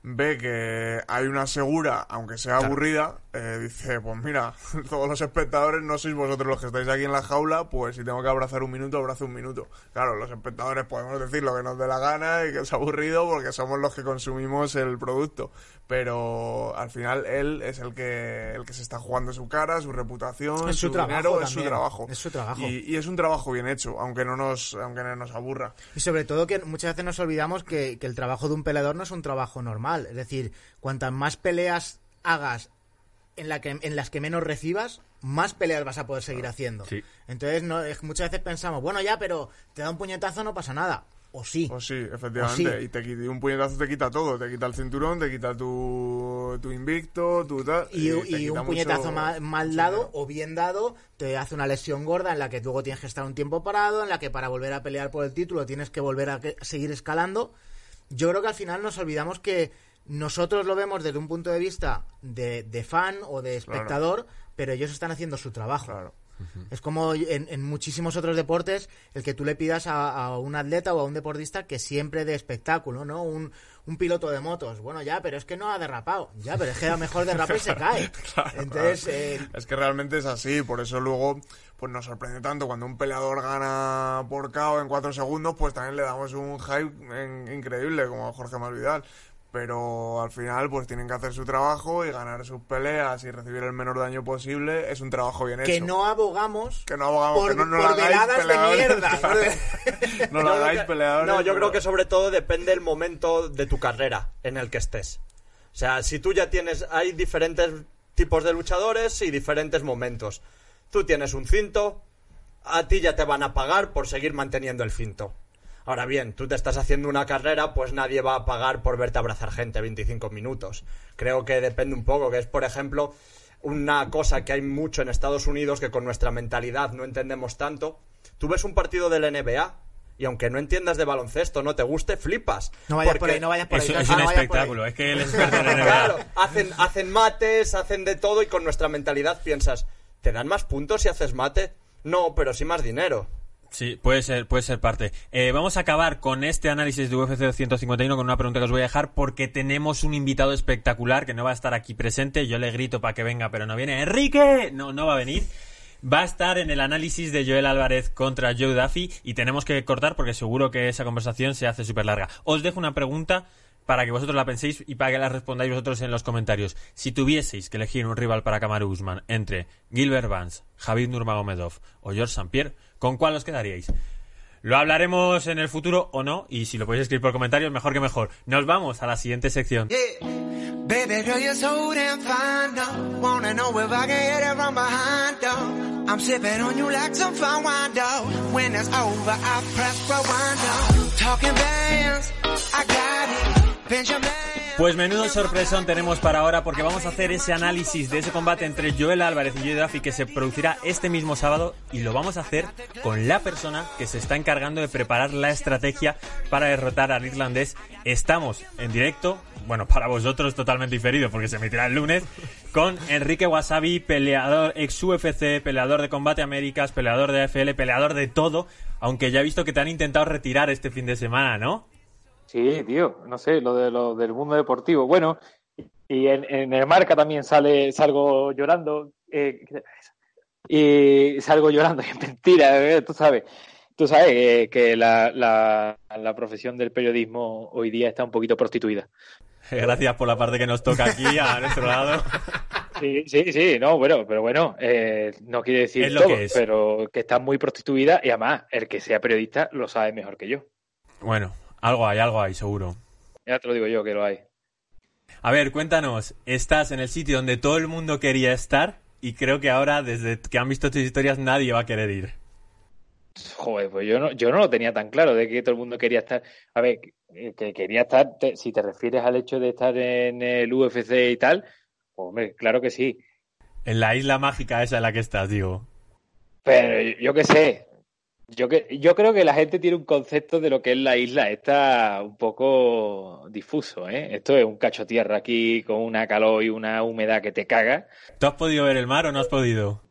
ve que hay una segura, aunque sea aburrida, eh, dice, pues mira, todos los espectadores no sois vosotros los que estáis aquí en la jaula, pues si tengo que abrazar un minuto, abrazo un minuto. Claro, los espectadores podemos decir lo que nos dé la gana y que es aburrido porque somos los que consumimos el producto. Pero al final él es el que, el que se está jugando su cara, su reputación, Es su trabajo dinero, es su trabajo. Es su trabajo. Y, y es un trabajo bien hecho, aunque no nos, aunque no nos aburra. Y sobre todo que muchas veces nos olvidamos que, que el trabajo de un peleador no es un trabajo normal. Es decir, cuantas más peleas hagas en, la que, en las que menos recibas, más peleas vas a poder seguir haciendo. Sí. Entonces, no, es muchas veces pensamos, bueno, ya, pero te da un puñetazo, no pasa nada. O sí. Pues sí, efectivamente. O sí. Y te un puñetazo te quita todo. Te quita el cinturón, te quita tu, tu invicto, tu tal. Y, un puñetazo mal, mal dado o bien dado te hace una lesión gorda en la que luego tienes que estar un tiempo parado, en la que para volver a pelear por el título tienes que volver a que- seguir escalando. Yo creo que al final nos olvidamos que nosotros lo vemos desde un punto de vista de, de fan o de espectador, pero ellos están haciendo su trabajo. Claro. Es como en, en muchísimos otros deportes el que tú le pidas a, a un atleta o a un deportista que siempre dé espectáculo, ¿no? Un, un piloto de motos. Bueno, ya, pero es que no ha derrapado. Ya, pero es que a lo mejor derrapa y se cae. Entonces, eh, Es que realmente es así, por eso luego pues nos sorprende tanto cuando un peleador gana por KO en cuatro segundos, pues también le damos un hype en- increíble como a Jorge Masvidal. Pero al final pues tienen que hacer su trabajo y ganar sus peleas y recibir el menor daño posible es un trabajo bien que hecho. no abogamos Que no abogamos, por, que no por lo hagáis de peleadores. mierda. no lo hagáis que- peleadores. No, yo pero- creo que sobre todo depende del momento de tu carrera en el que estés. O sea, si tú ya tienes, hay diferentes tipos de luchadores y diferentes momentos. Tú tienes un cinto, a ti ya te van a pagar por seguir manteniendo el cinto. Ahora bien, tú te estás haciendo una carrera, pues nadie va a pagar por verte abrazar gente 25 minutos. Creo que depende un poco, que es, por ejemplo, una cosa que hay mucho en Estados Unidos que con nuestra mentalidad no entendemos tanto. Tú ves un partido del NBA y aunque no entiendas de baloncesto, no te guste, flipas. No vayas por ahí, no vayas por ahí. Eso no es un espectáculo. Es que él es experto en NBA. Claro, hacen, hacen mates, hacen de todo y con nuestra mentalidad piensas, ¿te dan más puntos si haces mate? No, pero sí más dinero. Sí, puede ser, puede ser parte. Eh, vamos a acabar con este análisis de UFC 251 con una pregunta que os voy a dejar porque tenemos un invitado espectacular que no va a estar aquí presente. Yo le grito para que venga, pero no viene. ¡Enrique! No, no va a venir. Va a estar en el análisis de Joel Álvarez contra Joe Duffy y tenemos que cortar porque seguro que esa conversación se hace súper larga. Os dejo una pregunta para que vosotros la penséis y para que la respondáis vosotros en los comentarios. Si tuvieseis que elegir un rival para Kamaru Usman entre Gilbert Vance, Javid Nurmagomedov o George St. ¿con cuál os quedaríais? Lo hablaremos en el futuro o no, y si lo podéis escribir por comentarios, mejor que mejor. Nos vamos a la siguiente sección. Pues menudo sorpresón tenemos para ahora porque vamos a hacer ese análisis de ese combate entre Joel Álvarez y Joe Duffy que se producirá este mismo sábado y lo vamos a hacer con la persona que se está encargando de preparar la estrategia para derrotar al irlandés. Estamos en directo, bueno, para vosotros totalmente diferido porque se emitirá el lunes, con Enrique Wasabi, peleador ex UFC, peleador de Combate Américas, peleador de AFL, peleador de todo, aunque ya he visto que te han intentado retirar este fin de semana, ¿no? Sí, tío, no sé, lo de lo del mundo deportivo. Bueno, y en, en el marca también sale, salgo llorando. Eh, y salgo llorando. Es mentira, ¿eh? tú sabes. Tú sabes eh, que la, la, la profesión del periodismo hoy día está un poquito prostituida. Gracias por la parte que nos toca aquí a nuestro lado. Sí, sí, sí, no, bueno, pero bueno, eh, no quiere decir Es lo todo, que es. pero que está muy prostituida y además el que sea periodista lo sabe mejor que yo. Bueno, algo hay, algo hay, seguro. Ya te lo digo yo que lo hay. A ver, cuéntanos, estás en el sitio donde todo el mundo quería estar y creo que ahora, desde que han visto tus historias, nadie va a querer ir. Joder, pues yo no, yo no lo tenía tan claro de que todo el mundo quería estar. A ver, que, que quería estar, te- si te refieres al hecho de estar en el UFC y tal, pues, hombre, claro que sí. En la isla mágica esa en la que estás, digo. Pero yo, yo qué sé. Yo, que, yo creo que la gente tiene un concepto de lo que es la isla. Está un poco difuso, ¿eh? Esto es un cacho tierra aquí con una calor y una humedad que te caga. ¿Tú has podido ver el mar o no has podido?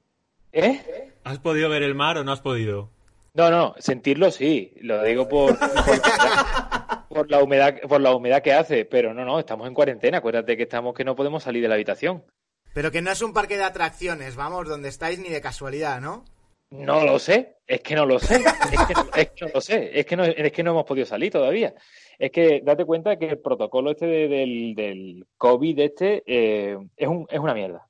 ¿Eh? ¿Has podido ver el mar o no has podido? No, no, sentirlo sí. Lo digo por, por, por la humedad, por la humedad que hace. Pero no, no, estamos en cuarentena. Acuérdate que estamos que no podemos salir de la habitación. Pero que no es un parque de atracciones, vamos, donde estáis ni de casualidad, ¿no? No lo sé, es que no lo sé, es que, no- lo sé, es que no, es que no hemos podido salir todavía. Es que date cuenta que el protocolo este de- del, del COVID este eh, es, un, es una mierda,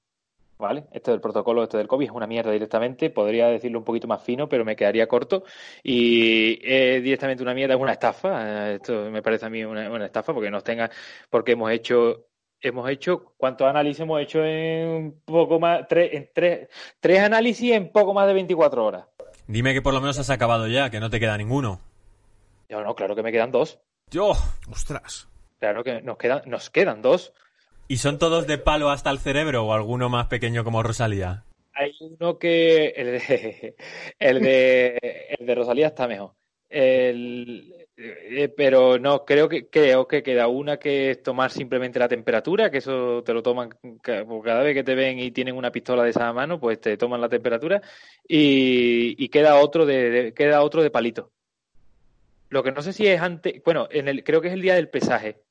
¿vale? Esto del protocolo este del COVID es una mierda directamente, podría decirlo un poquito más fino, pero me quedaría corto y es directamente una mierda, es una estafa, eh, esto me parece a mí una, una estafa porque nos tenga, porque hemos hecho hemos hecho, ¿cuántos análisis hemos hecho en poco más? Tres, en tres, tres análisis en poco más de 24 horas. Dime que por lo menos has acabado ya, que no te queda ninguno. Yo no, claro que me quedan dos. ¡Yo! Ostras. Claro que nos quedan, nos quedan dos. ¿Y son todos de palo hasta el cerebro o alguno más pequeño como Rosalía? Hay uno que. El de, el de, el de Rosalía está mejor. El, eh, pero no, creo que, creo que queda una que es tomar simplemente la temperatura, que eso te lo toman pues cada vez que te ven y tienen una pistola de esa mano, pues te toman la temperatura. Y, y queda otro de, de- queda otro de palito. Lo que no sé si es antes, bueno, en el, creo que es el día del pesaje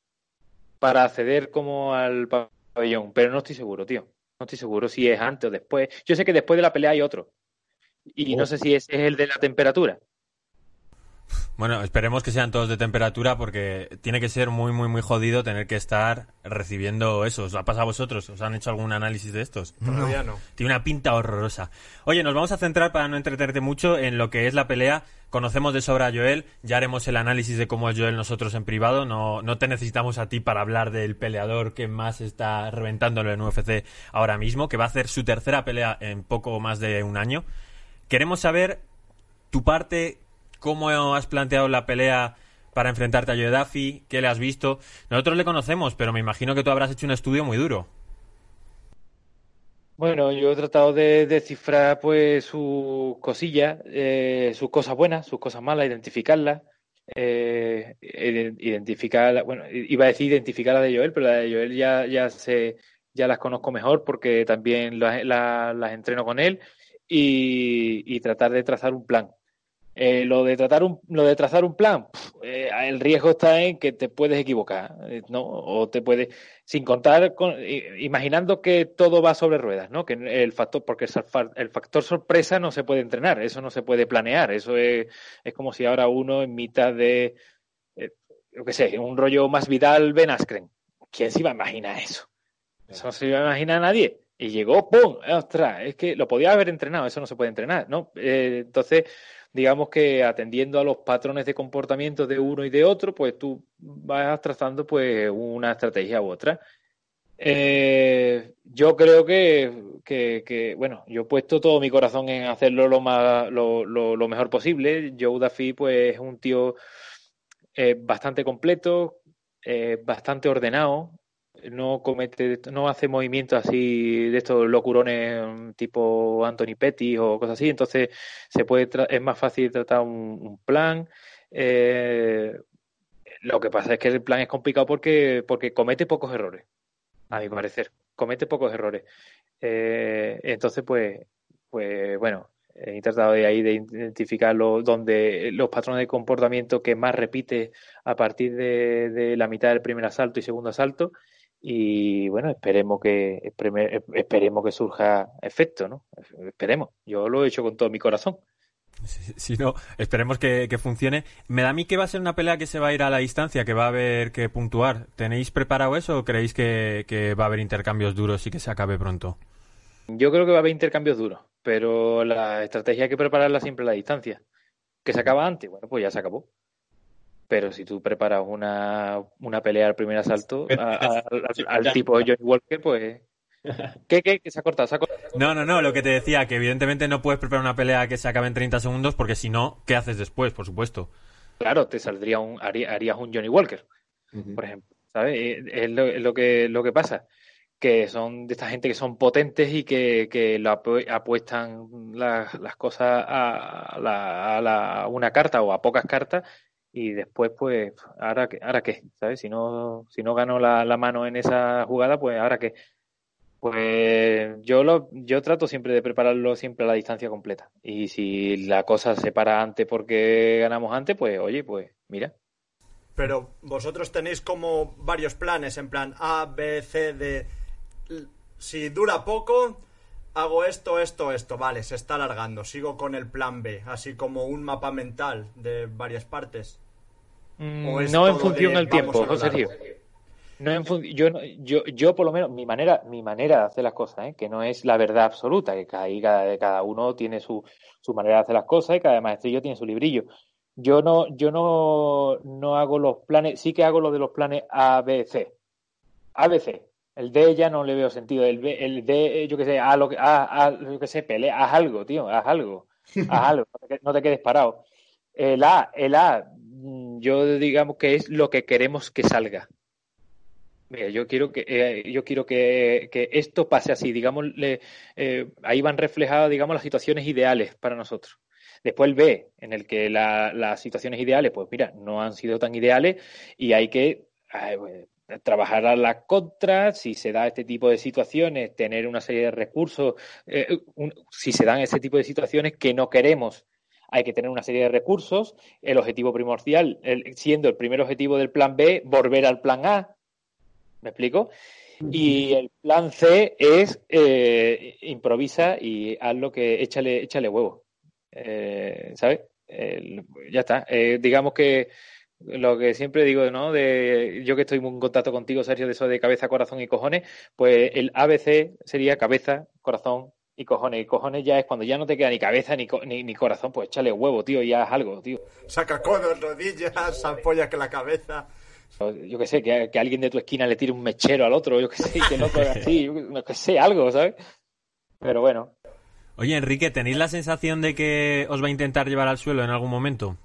para acceder como al pabellón, pero no estoy seguro, tío. No estoy seguro si es antes o después. Yo sé que después de la pelea hay otro. Y no sé si ese es el de la temperatura. Bueno, esperemos que sean todos de temperatura porque tiene que ser muy, muy, muy jodido tener que estar recibiendo eso. ¿Os ha pasado a vosotros? ¿Os han hecho algún análisis de estos? Todavía no. Tiene una pinta horrorosa. Oye, nos vamos a centrar para no entretenerte mucho en lo que es la pelea. Conocemos de sobra a Joel, ya haremos el análisis de cómo es Joel nosotros en privado. No, no te necesitamos a ti para hablar del peleador que más está reventándolo en UFC ahora mismo, que va a hacer su tercera pelea en poco más de un año. Queremos saber tu parte, cómo has planteado la pelea para enfrentarte a Duffy, qué le has visto. Nosotros le conocemos, pero me imagino que tú habrás hecho un estudio muy duro. Bueno, yo he tratado de descifrar pues sus cosillas, eh, sus cosas buenas, sus cosas malas, identificarlas. eh, ide- identificar, bueno, iba a decir identificar la de Joel, pero la de Joel ya, ya sé, ya las conozco mejor porque también las, la- las entreno con él y, y tratar de trazar un plan. Eh, lo de tratar un, lo de trazar un plan, eh, el riesgo está en que te puedes equivocar, eh, ¿no? O te puedes, sin contar con, imaginando que todo va sobre ruedas, ¿no? Que el factor, porque el, fa- el factor sorpresa no se puede entrenar, eso no se puede planear, eso es, es como si ahora uno en mitad de, eh, yo qué sé, un rollo más Vidal Ben Askren. ¿Quién se iba a imaginar eso? Eso no se iba a imaginar nadie. Y llegó, ¡pum! ¡Ostras! Es que lo podía haber entrenado, eso no se puede entrenar, ¿no? Eh, entonces, digamos que atendiendo a los patrones de comportamiento de uno y de otro, pues tú vas trazando pues una estrategia u otra. Eh, yo creo que, que, bueno, yo he puesto todo mi corazón en hacerlo lo, más, lo, lo, mejor posible. Joe Duffy, pues, es un tío eh, bastante completo, bastante ordenado, no comete, no hace movimientos así de estos locurones mm, tipo Anthony Pettis o cosas así, entonces se puede es más fácil tratar un, un plan. Eh, lo que pasa es que el plan es complicado porque, porque comete pocos errores, a mi parecer, comete pocos errores. Eh, entonces, pues, pues bueno, he tratado de ahí de identificar donde los patrones de comportamiento que más repite a partir de la mitad del primer asalto y segundo asalto y bueno, esperemos que espere- esperemos que surja efecto, ¿no? Esperemos. Yo lo he hecho con todo mi corazón. Si, si no, esperemos que, que funcione. Me da a mí que va a ser una pelea que se va a ir a la distancia, que va a haber que puntuar. ¿Tenéis preparado eso o creéis que, que va a haber intercambios duros y que se acabe pronto? Yo creo que va a haber intercambios duros, pero la estrategia hay que prepararla siempre a la distancia. ¿Que se acaba antes? Bueno, pues ya se acabó. Pero si tú preparas una, una pelea al primer asalto a- a- al, al tipo Johnny Walker, pues... ¿Qué, qué? ¿Que se ha cortado? ¿Se ha cortado? No, no, no, lo que te decía, que evidentemente no puedes preparar una pelea que se acabe en 30 segundos porque si no, ¿qué haces después, por supuesto? Claro, te saldría un... haría- harías un Johnny Walker. por ejemplo, ¿sabes? Eh, Es lo, es lo que, lo que pasa, que son de esta gente que son potentes y que, que lo apu- apuestan las, las cosas a, la, a la- a una carta o a pocas cartas y después, pues, ¿ahora qué? ¿Ahora qué? ¿Sabes? Si no, si no gano la, la mano en esa jugada, pues, ¿ahora qué? Pues yo lo, yo trato siempre de prepararlo siempre a la distancia completa. Y si la cosa se para antes porque ganamos antes, pues oye, pues mira, Pero vosotros tenéis como varios planes, en plan A, B, C, D. Si dura poco, hago esto, esto, esto. Vale, se está alargando. Sigo con el plan B, así como un mapa mental de varias partes. Mm, ¿O es no en función de del tiempo. No en fun- yo, no- yo, yo por lo menos, mi manera, mi manera de hacer las cosas, ¿eh? que no es la verdad absoluta, que cada, ahí cada, cada uno tiene su, su manera de hacer las cosas y cada maestrillo tiene su librillo. Yo no, yo no, no hago los planes, sí que hago lo de los planes A, B, C. A, B, C. El D ya no le veo sentido. El, B, el D, eh, yo qué sé, A, lo que, A, A, yo qué sé, pelea, haz algo, tío, haz algo. Haz algo, no te, que- no te quedes parado. El A, el A, mm, yo digamos que es lo que queremos que salga. Mira, yo quiero que eh, yo quiero que, que esto pase así, digamos, le- eh, ahí van reflejadas, digamos, las situaciones ideales para nosotros. Después el B, en el que la- las situaciones ideales, pues mira, no han sido tan ideales y hay que eh, trabajar a las contras, si se da este tipo de situaciones, tener una serie de recursos, eh, un- si se dan ese tipo de situaciones que no queremos, hay que tener una serie de recursos, el objetivo primordial, el- siendo el primer objetivo del plan B, volver al plan A, ¿me explico? Y el plan C es eh, improvisa y haz lo que échale, échale huevo. Eh, ¿Sabes? Ya está. Eh, digamos que lo que siempre digo, ¿no? De, yo que estoy muy en contacto contigo, Sergio, de eso de cabeza, corazón y cojones, pues el ABC sería cabeza, corazón y cojones. Y cojones ya es cuando ya no te queda ni cabeza ni, co- ni, ni corazón, pues échale huevo, tío, y haz algo, tío. Saca codos, rodillas, ampolla que la cabeza. Yo que sé, que, que alguien de tu esquina le tire un mechero al otro, yo que sé, y que el otro haga así, yo que- que sé, algo, ¿sabes? Pero bueno, Oye, Enrique, ¿tenéis la sensación de que os va a intentar llevar al suelo en algún momento?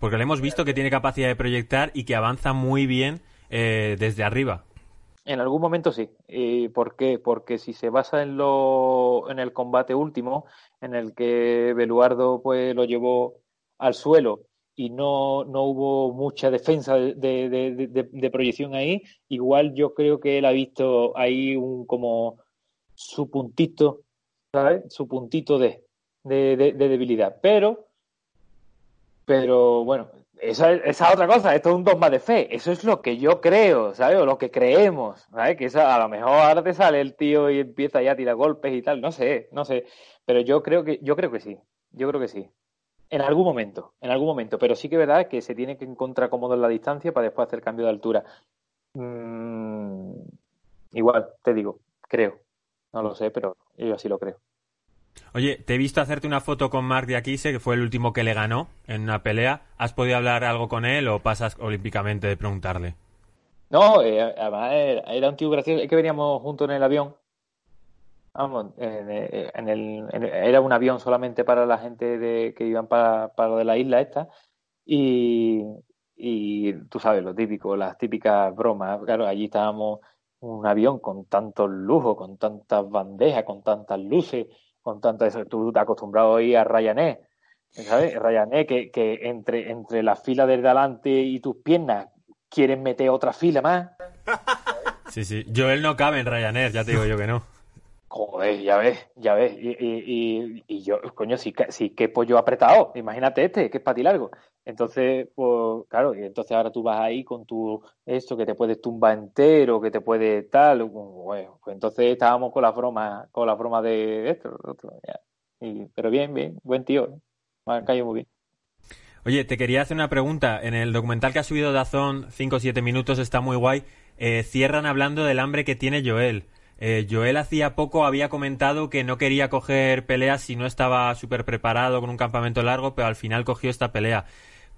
Porque le hemos visto que tiene capacidad de proyectar y que avanza muy bien eh, desde arriba. En algún momento sí. ¿Y por qué? Porque si se basa en lo, en el combate último, en el que Beluardo pues lo llevó al suelo y no, no hubo mucha defensa de, de- proyección ahí, igual yo creo que él ha visto ahí un como su puntito, ¿sabes? Su puntito de debilidad. Pero, pero bueno, esa, es- es otra cosa, esto es un dogma de fe, eso es lo que yo creo, ¿sabes? O lo que creemos, ¿sabes? Que esa, a lo mejor ahora te sale el tío y empieza ya a tirar golpes y tal, no sé, no sé, pero yo creo que, yo creo que sí, yo creo que sí. En algún momento, en algún momento, pero sí que es verdad que se tiene que encontrar cómodo en la distancia para después hacer cambio de altura. Mm, igual, te digo, creo, no lo sé, pero yo así lo creo. Oye, te he visto hacerte una foto con Mark de Akise, que fue el último que le ganó en una pelea. ¿Has podido hablar algo con él o pasas olímpicamente de preguntarle? No, eh, además era, un tío gracioso. Es que veníamos juntos en el avión. Vamos, en, eh, el, era un avión solamente para la gente de, que iban para, para lo de la isla esta. Y, y tú sabes, lo típico, las típicas bromas. Claro, allí estábamos un avión con tantos lujos, con tantas bandejas, con tantas luces, con tantas... Tú te has acostumbrado a ir a Ryanair, ¿sabes? Ryanair que, que entre, entre la fila del delante y tus piernas quieren meter otra fila más. Sí, sí. Joel no cabe en Ryanair, ya te digo yo que no. Joder, ya ves, ya ves. Y, y, y, y yo, coño, sí, que- sí que pollo apretado. Imagínate este, que es para ti largo. Entonces, pues, claro, y entonces ahora tú vas ahí con tu esto que te puedes tumbar entero, que te puede tal. Bueno, pues entonces estábamos con la broma, con la broma de esto, ya. Y- pero bien, bien, buen tío. ¿eh? Me ha caído muy bien. Oye, te quería hacer una pregunta. En el documental que ha subido Dazón, 5 o 7 minutos, está muy guay. Eh, cierran hablando del hambre que tiene Joel. Eh, Joel hacía poco había comentado que no quería coger peleas si no estaba súper preparado con un campamento largo, pero al final cogió esta pelea.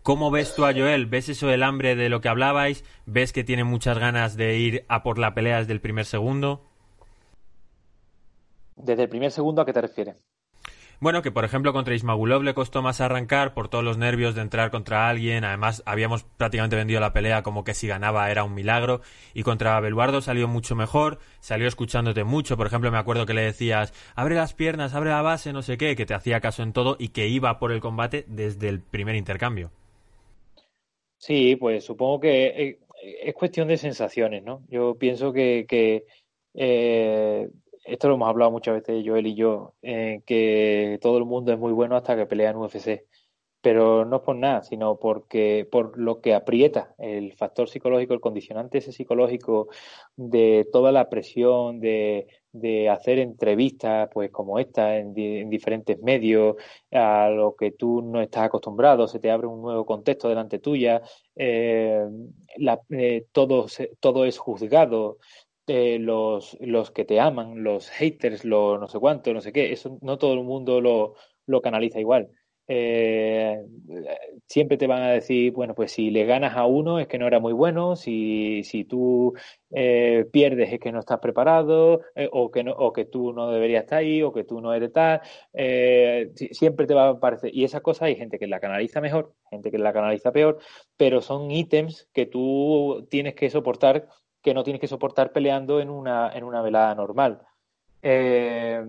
¿Cómo ves tú a Joel? ¿Ves eso del hambre de lo que hablabais? ¿Ves que tiene muchas ganas de ir a por la pelea desde el primer segundo? Desde el primer segundo, ¿a qué te refieres? Bueno, que por ejemplo contra Ismagulov le costó más arrancar por todos los nervios de entrar contra alguien. Además, habíamos prácticamente vendido la pelea como que si ganaba era un milagro. Y contra Beluardo salió mucho mejor, salió escuchándote mucho. Por ejemplo, me acuerdo que le decías, abre las piernas, abre la base, no sé qué, que te hacía caso en todo y que iba por el combate desde el primer intercambio. Sí, pues supongo que eh, es cuestión de sensaciones, ¿no? Yo pienso que, que, eh, esto lo hemos hablado muchas veces Joel y yo, eh, que todo el mundo es muy bueno hasta que pelea en UFC. Pero no por nada, sino porque por lo que aprieta el factor psicológico, el condicionante ese psicológico de toda la presión de, de hacer entrevistas, pues como esta, en, en diferentes medios, a lo que tú no estás acostumbrado, se te abre un nuevo contexto delante tuya, eh, la- eh, todo, todo es juzgado, eh, los, los que te aman, los haters, los no sé cuánto, no sé qué, eso no todo el mundo lo, lo canaliza igual. Eh, siempre te van a decir, bueno, pues si le ganas a uno es que no era muy bueno, si, si tú eh, pierdes es que no estás preparado, eh, o, que no, o que tú no deberías estar ahí, o que tú no eres tal. Eh, si- siempre te va a parecer. Y esas cosas hay gente que la canaliza mejor, gente que la canaliza peor, pero son ítems que tú tienes que soportar, que no tienes que soportar peleando en una, en una velada normal. Eh,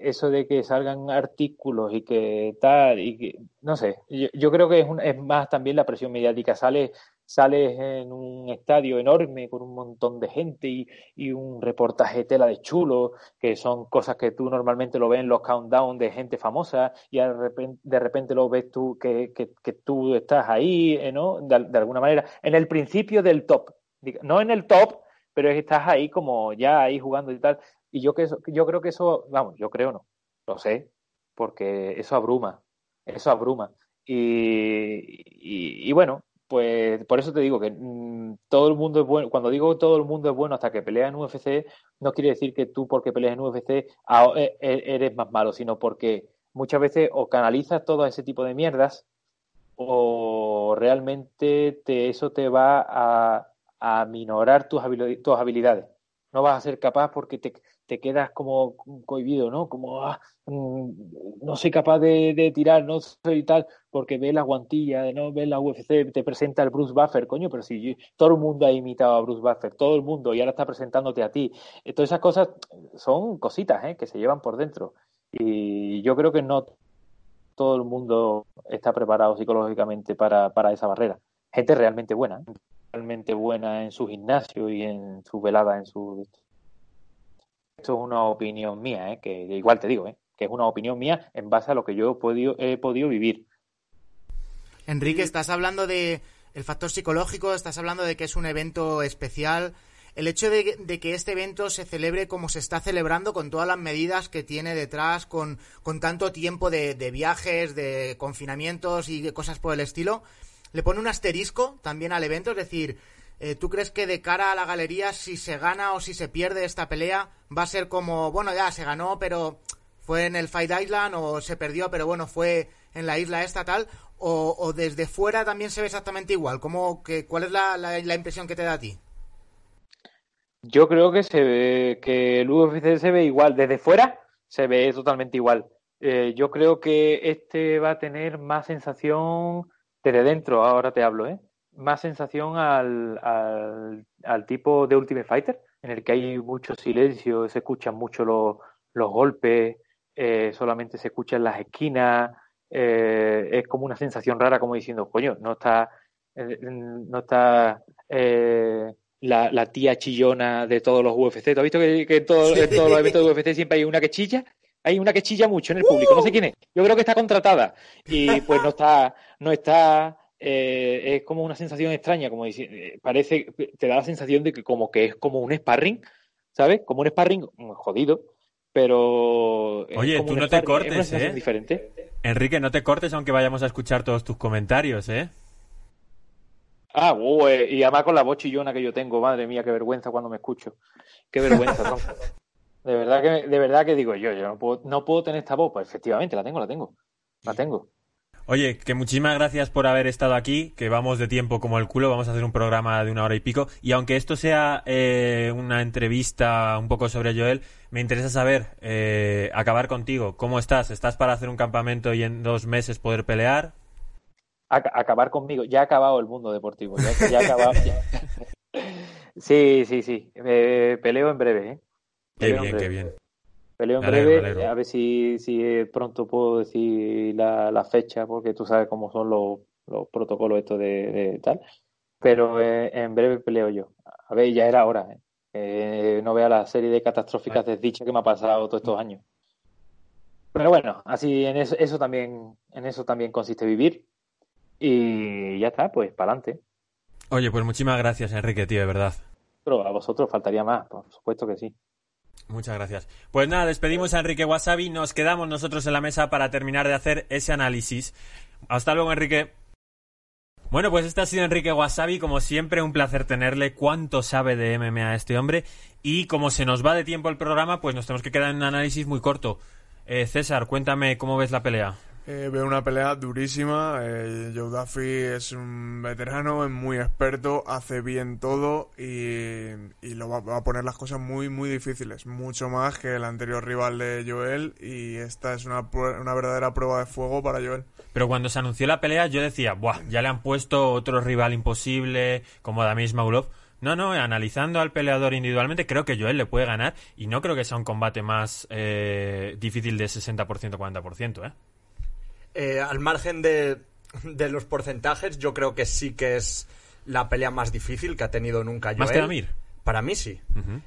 eso de que salgan artículos y que tal, y que, no sé, yo, creo que es, un- es más también la presión mediática. Sales, sales en un estadio enorme con un montón de gente y, y un reportaje tela de chulo, que son cosas que tú normalmente lo ves en los countdown de gente famosa y de repente, lo ves tú que, que, que tú estás ahí, eh, ¿no? De, de alguna manera, en el principio del top, no en el top, pero estás ahí como ya ahí jugando y tal. Y yo, que eso, yo creo que eso, vamos, yo creo no, lo sé, porque eso abruma, eso abruma. Y, y, bueno, pues por eso te digo que mm, todo el mundo es bueno, cuando digo todo el mundo es bueno hasta que pelea en UFC, no quiere decir que tú porque peleas en UFC e- e- eres más malo, sino porque muchas veces o canalizas todo ese tipo de mierdas o realmente te, eso te va a, a minorar tus, tus habilidades. No vas a ser capaz porque te, te quedas como cohibido, ¿no? Como, ah, mm, no soy capaz de, tirar, no soy tal, porque ves la guantilla, no ves la UFC, te presenta el Bruce Buffer, coño, pero si todo el mundo ha imitado a Bruce Buffer, todo el mundo, y ahora está presentándote a ti. Eh, Todas esas cosas son cositas, ¿eh? Que se llevan por dentro. Y yo creo que no todo el mundo está preparado psicológicamente para, para esa barrera. Gente realmente buena, ¿eh? realmente buena en su gimnasio y en su velada, en su... Esto es una opinión mía, ¿eh? que igual te digo, ¿eh? que es una opinión mía en base a lo que yo he podido, he podido vivir. Enrique, estás hablando de el factor psicológico, estás hablando de que es un evento especial. El hecho de, de que este evento se celebre como se está celebrando, con todas las medidas que tiene detrás, con, con tanto tiempo de, de viajes, de confinamientos y de cosas por el estilo, le pone un asterisco también al evento. Es decir, eh, ¿tú crees que de cara a la galería, si se gana o si se pierde esta pelea, va a ser como, bueno, ya se ganó, pero fue en el Fight Island o se perdió, pero bueno, fue en la isla esta tal? O, desde fuera también se ve exactamente igual. ¿Cómo, que, ¿Cuál es la, la, la impresión que te da a ti? Yo creo que se ve, que el UFC se ve igual. Desde fuera se ve totalmente igual. Eh, yo creo que este va a tener más sensación desde dentro, ahora te hablo, ¿eh? Más sensación al, al, al tipo de Ultimate Fighter, en el que hay mucho silencio, se escuchan mucho los, los golpes, eh, solamente se escuchan las esquinas, eh, es como una sensación rara, como diciendo, coño, no está, eh, no está eh, la, la tía chillona de todos los UFC. ¿Tú has visto que, que en, todo- en todos los eventos de UFC siempre hay una que chilla? Hay una que chilla mucho en el público, no sé quién es. Yo creo que está contratada. Y pues no está, no está, eh, es como una sensación extraña, como dice, eh, parece, te da la sensación de que como que es como un sparring, ¿sabes? Como un sparring mm, jodido, pero Oye, tú no te sparring, cortes, ¿eh? diferente. Enrique, no te cortes aunque vayamos a escuchar todos tus comentarios, ¿eh? Ah, wow, eh, y además con la voz chillona que yo tengo, madre mía, qué vergüenza cuando me escucho. Qué vergüenza. De verdad que, de verdad que digo yo, yo no puedo, no puedo tener esta voz. Pues efectivamente, la tengo, la tengo. La tengo. Oye, que muchísimas gracias por haber estado aquí, que vamos de tiempo como el culo, vamos a hacer un programa de una hora y pico. Y aunque esto sea eh, una entrevista un poco sobre Joel, me interesa saber, eh, acabar contigo, ¿cómo estás? ¿Estás para hacer un campamento y en dos meses poder pelear? Ac- acabar conmigo. Ya ha acabado el mundo deportivo. Ya, ya ha acabado. ya. Sí, sí, sí. Eh, peleo en breve, ¿eh? Qué Peleo en bien, breve. qué bien. Peleo en alegro, breve, alegro. a ver si, si eh, pronto puedo decir la, la fecha, porque tú sabes cómo son los, los protocolos estos de, de tal. Pero eh, en breve peleo yo. A ver, ya era hora, ¿eh? Eh, no vea la serie de catastróficas desdichas que me ha pasado todos estos años. Pero bueno, así en eso, eso también, en eso también consiste vivir. Y ya está, pues para adelante. Oye, pues muchísimas gracias, Enrique, tío, de verdad. Pero a vosotros faltaría más, por supuesto que sí. Muchas gracias. Pues nada, despedimos a Enrique Wasabi, nos quedamos nosotros en la mesa para terminar de hacer ese análisis. Hasta luego, Enrique. Bueno, pues este ha sido Enrique Wasabi, como siempre, un placer tenerle. ¿Cuánto sabe de MMA este hombre? Y como se nos va de tiempo el programa, pues nos tenemos que quedar en un análisis muy corto. Eh, César, cuéntame cómo ves la pelea. Eh, veo una pelea durísima. Eh, Joe Duffy es un veterano, es muy experto, hace bien todo y, lo va, a poner las cosas muy, muy difíciles. Mucho más que el anterior rival de Joel y esta es una, una verdadera prueba de fuego para Joel. Pero cuando se anunció la pelea, yo decía, Buah, ya le han puesto otro rival imposible, como Damis Maulov. No, no, analizando al peleador individualmente, creo que Joel le puede ganar y no creo que sea un combate más eh, difícil de 60%-40%, ¿eh? Eh, al margen de, de los porcentajes, yo creo que sí que es la pelea más difícil que ha tenido nunca Joel. ¿Más que Damir? Para mí sí.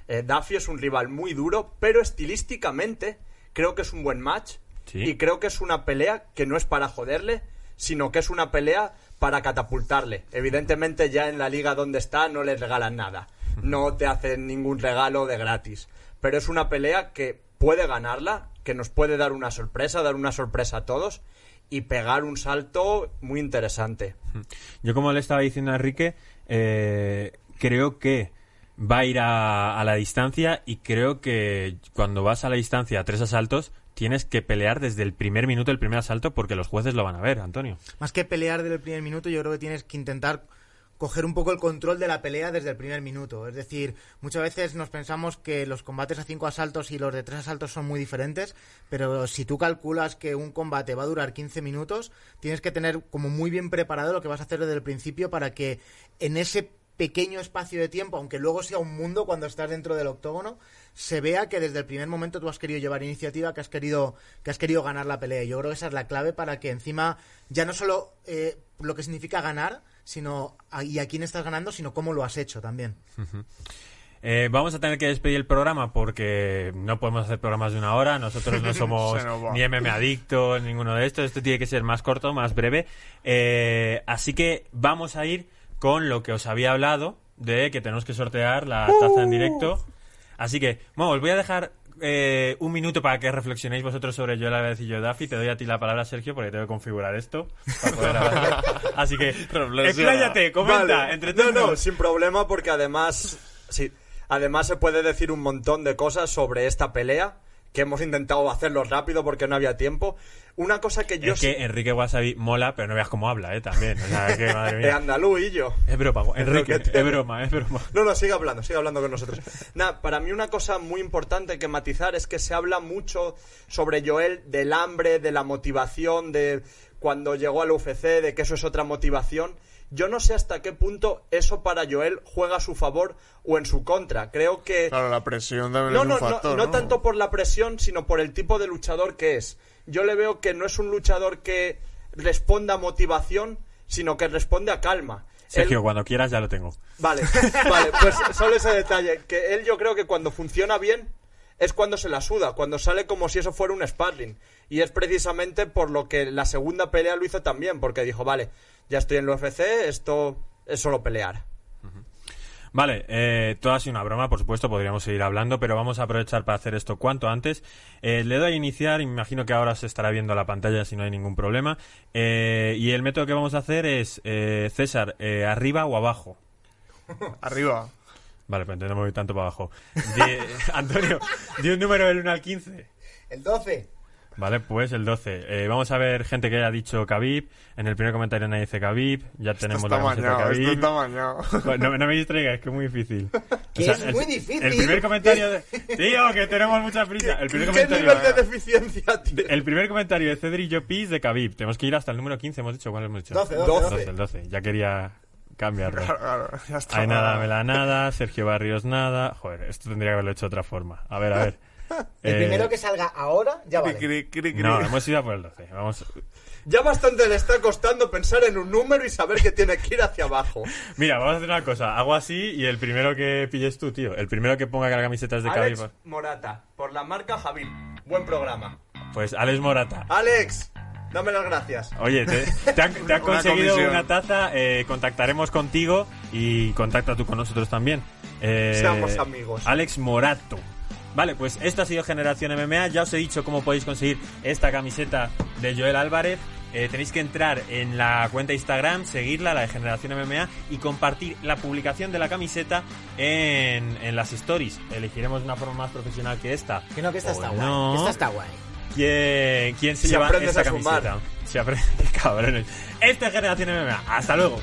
Eh, Duffy es un rival muy duro, pero estilísticamente creo que es un buen match. Sí. Y creo que es una pelea que no es para joderle, sino que es una pelea para catapultarle. Evidentemente ya en la liga donde está no le regalan nada. No te hacen ningún regalo de gratis. Pero es una pelea que puede ganarla, que nos puede dar una sorpresa, dar una sorpresa a todos y pegar un salto muy interesante. Yo, como le estaba diciendo a Enrique, eh, creo que va a ir a, a la distancia y creo que cuando vas a la distancia a tres asaltos, tienes que pelear desde el primer minuto del primer asalto porque los jueces lo van a ver, Antonio. Más que pelear desde el primer minuto, yo creo que tienes que intentar coger un poco el control de la pelea desde el primer minuto. Es decir, muchas veces nos pensamos que los combates a cinco asaltos y los de tres asaltos son muy diferentes, pero si tú calculas que un combate va a durar 15 minutos, tienes que tener como muy bien preparado lo que vas a hacer desde el principio para que en ese pequeño espacio de tiempo, aunque luego sea un mundo cuando estás dentro del octógono, se vea que desde el primer momento tú has querido llevar iniciativa, que has querido, que has querido ganar la pelea. Yo creo que esa es la clave para que encima ya no solo eh, lo que significa ganar, sino a, y a quién estás ganando, sino cómo lo has hecho también. Eh, vamos a tener que despedir el programa porque no podemos hacer programas de una hora. Nosotros no somos ni MM adictos, ninguno de estos. Esto tiene que ser más corto, más breve. Eh, así que vamos a ir con lo que os había hablado de que tenemos que sortear la taza en directo. Así que, bueno, os voy a dejar eh, un minuto para que reflexionéis vosotros sobre yo la vez y yo Daffy. Te doy a ti la palabra, Sergio, porque tengo que configurar esto. para poder hablar. Así que, expláyate, comenta, Vale. No, entreténnos. no, sin problema, porque además. Sí, además se puede decir un montón de cosas sobre esta pelea. Que hemos intentado hacerlo rápido porque no había tiempo. Una cosa que yo es que Enrique Wasabi mola, pero no veas cómo habla, ¿eh? También. O sea, que, madre mía. eh, andaluz y yo. Es broma, Enrique, es broma, es broma. No, no, sigue hablando, sigue hablando con nosotros. Nada, para mí una cosa muy importante que matizar es que se habla mucho sobre Joel del hambre, de la motivación, de cuando llegó al UFC, de que eso es otra motivación. Yo no sé hasta qué punto eso para Joel juega a su favor o en su contra. Creo que... Claro, la presión también No, es un no, no, factor. no tanto por la presión, sino por el tipo de luchador que es. Yo le veo que no es un luchador que responda a motivación, sino que responde a calma. Sergio, Él- cuando quieras ya lo tengo. Vale, vale, pues solo ese detalle. Que él yo creo que cuando funciona bien es cuando se la suda, cuando sale como si eso fuera un sparring. Y es precisamente por lo que la segunda pelea lo hizo también, porque dijo, vale, ya estoy en el UFC, esto es solo pelear. Vale, eh, todo ha sido una broma, por supuesto, podríamos seguir hablando, pero vamos a aprovechar para hacer esto cuanto antes. Eh, le doy a iniciar, y me imagino que ahora se estará viendo la pantalla si no hay ningún problema. Eh, y el método que vamos a hacer es, eh, César, eh, arriba o abajo. Arriba. Vale, pues entonces no me voy tanto para abajo. Antonio, di un número del 1 al 15. El 12. Vale, pues el 12. Eh, vamos a ver gente que haya dicho Khabib. En el primer comentario nadie dice Khabib. Ya tenemos Esto la está camiseta de mañado, esto Khabib. está mañado. No, no me distraigas, que es muy difícil. Que es muy difícil. El primer comentario de... Tío, que tenemos mucha prisa. El primer ¿Qué comentario... nivel de deficiencia tiene? El primer comentario de Cedric Jopis de Khabib. Tenemos que ir hasta el número 15, hemos dicho. ¿Cuál hemos dicho? 12, 12. 12, el 12. Ya quería cambiarlo. Claro, claro, ya está. Hay nada, Mela nada, Sergio Barrios nada. Joder, esto tendría que haberlo hecho de otra forma. A ver, a ver. El Eh, primero que salga ahora, ya vale. Cri, cri, cri, cri. No, hemos ido a por el 12. Vamos... Ya bastante le está costando pensar en un número y saber que tiene que ir hacia abajo. Mira, vamos a hacer una cosa. Hago así y el primero que pilles tú, tío. El primero que ponga que la camiseta es de Alex. Morata, por la marca Javi. Buen programa. Pues Alex Morata. Alex, dame las gracias. Oye, te, te han, te han Una conseguido comisión. una taza, eh, contactaremos contigo y contacta tú con nosotros también. Eh, Seamos amigos. Alex Morato. Vale, pues esto ha sido Generación MMA. Ya os he dicho cómo podéis conseguir esta camiseta de Joel Álvarez. Eh, tenéis que entrar en la cuenta Instagram, seguirla, la de Generación MMA, y compartir la publicación de la camiseta en, en las stories. Elegiremos una forma más profesional que esta. Que no, que esta O está no. guay. Esta está guay. ¿Quién, quién se Si lleva esta camiseta? Si aprendes, cabrones. Esta es Generación MMA. Hasta luego.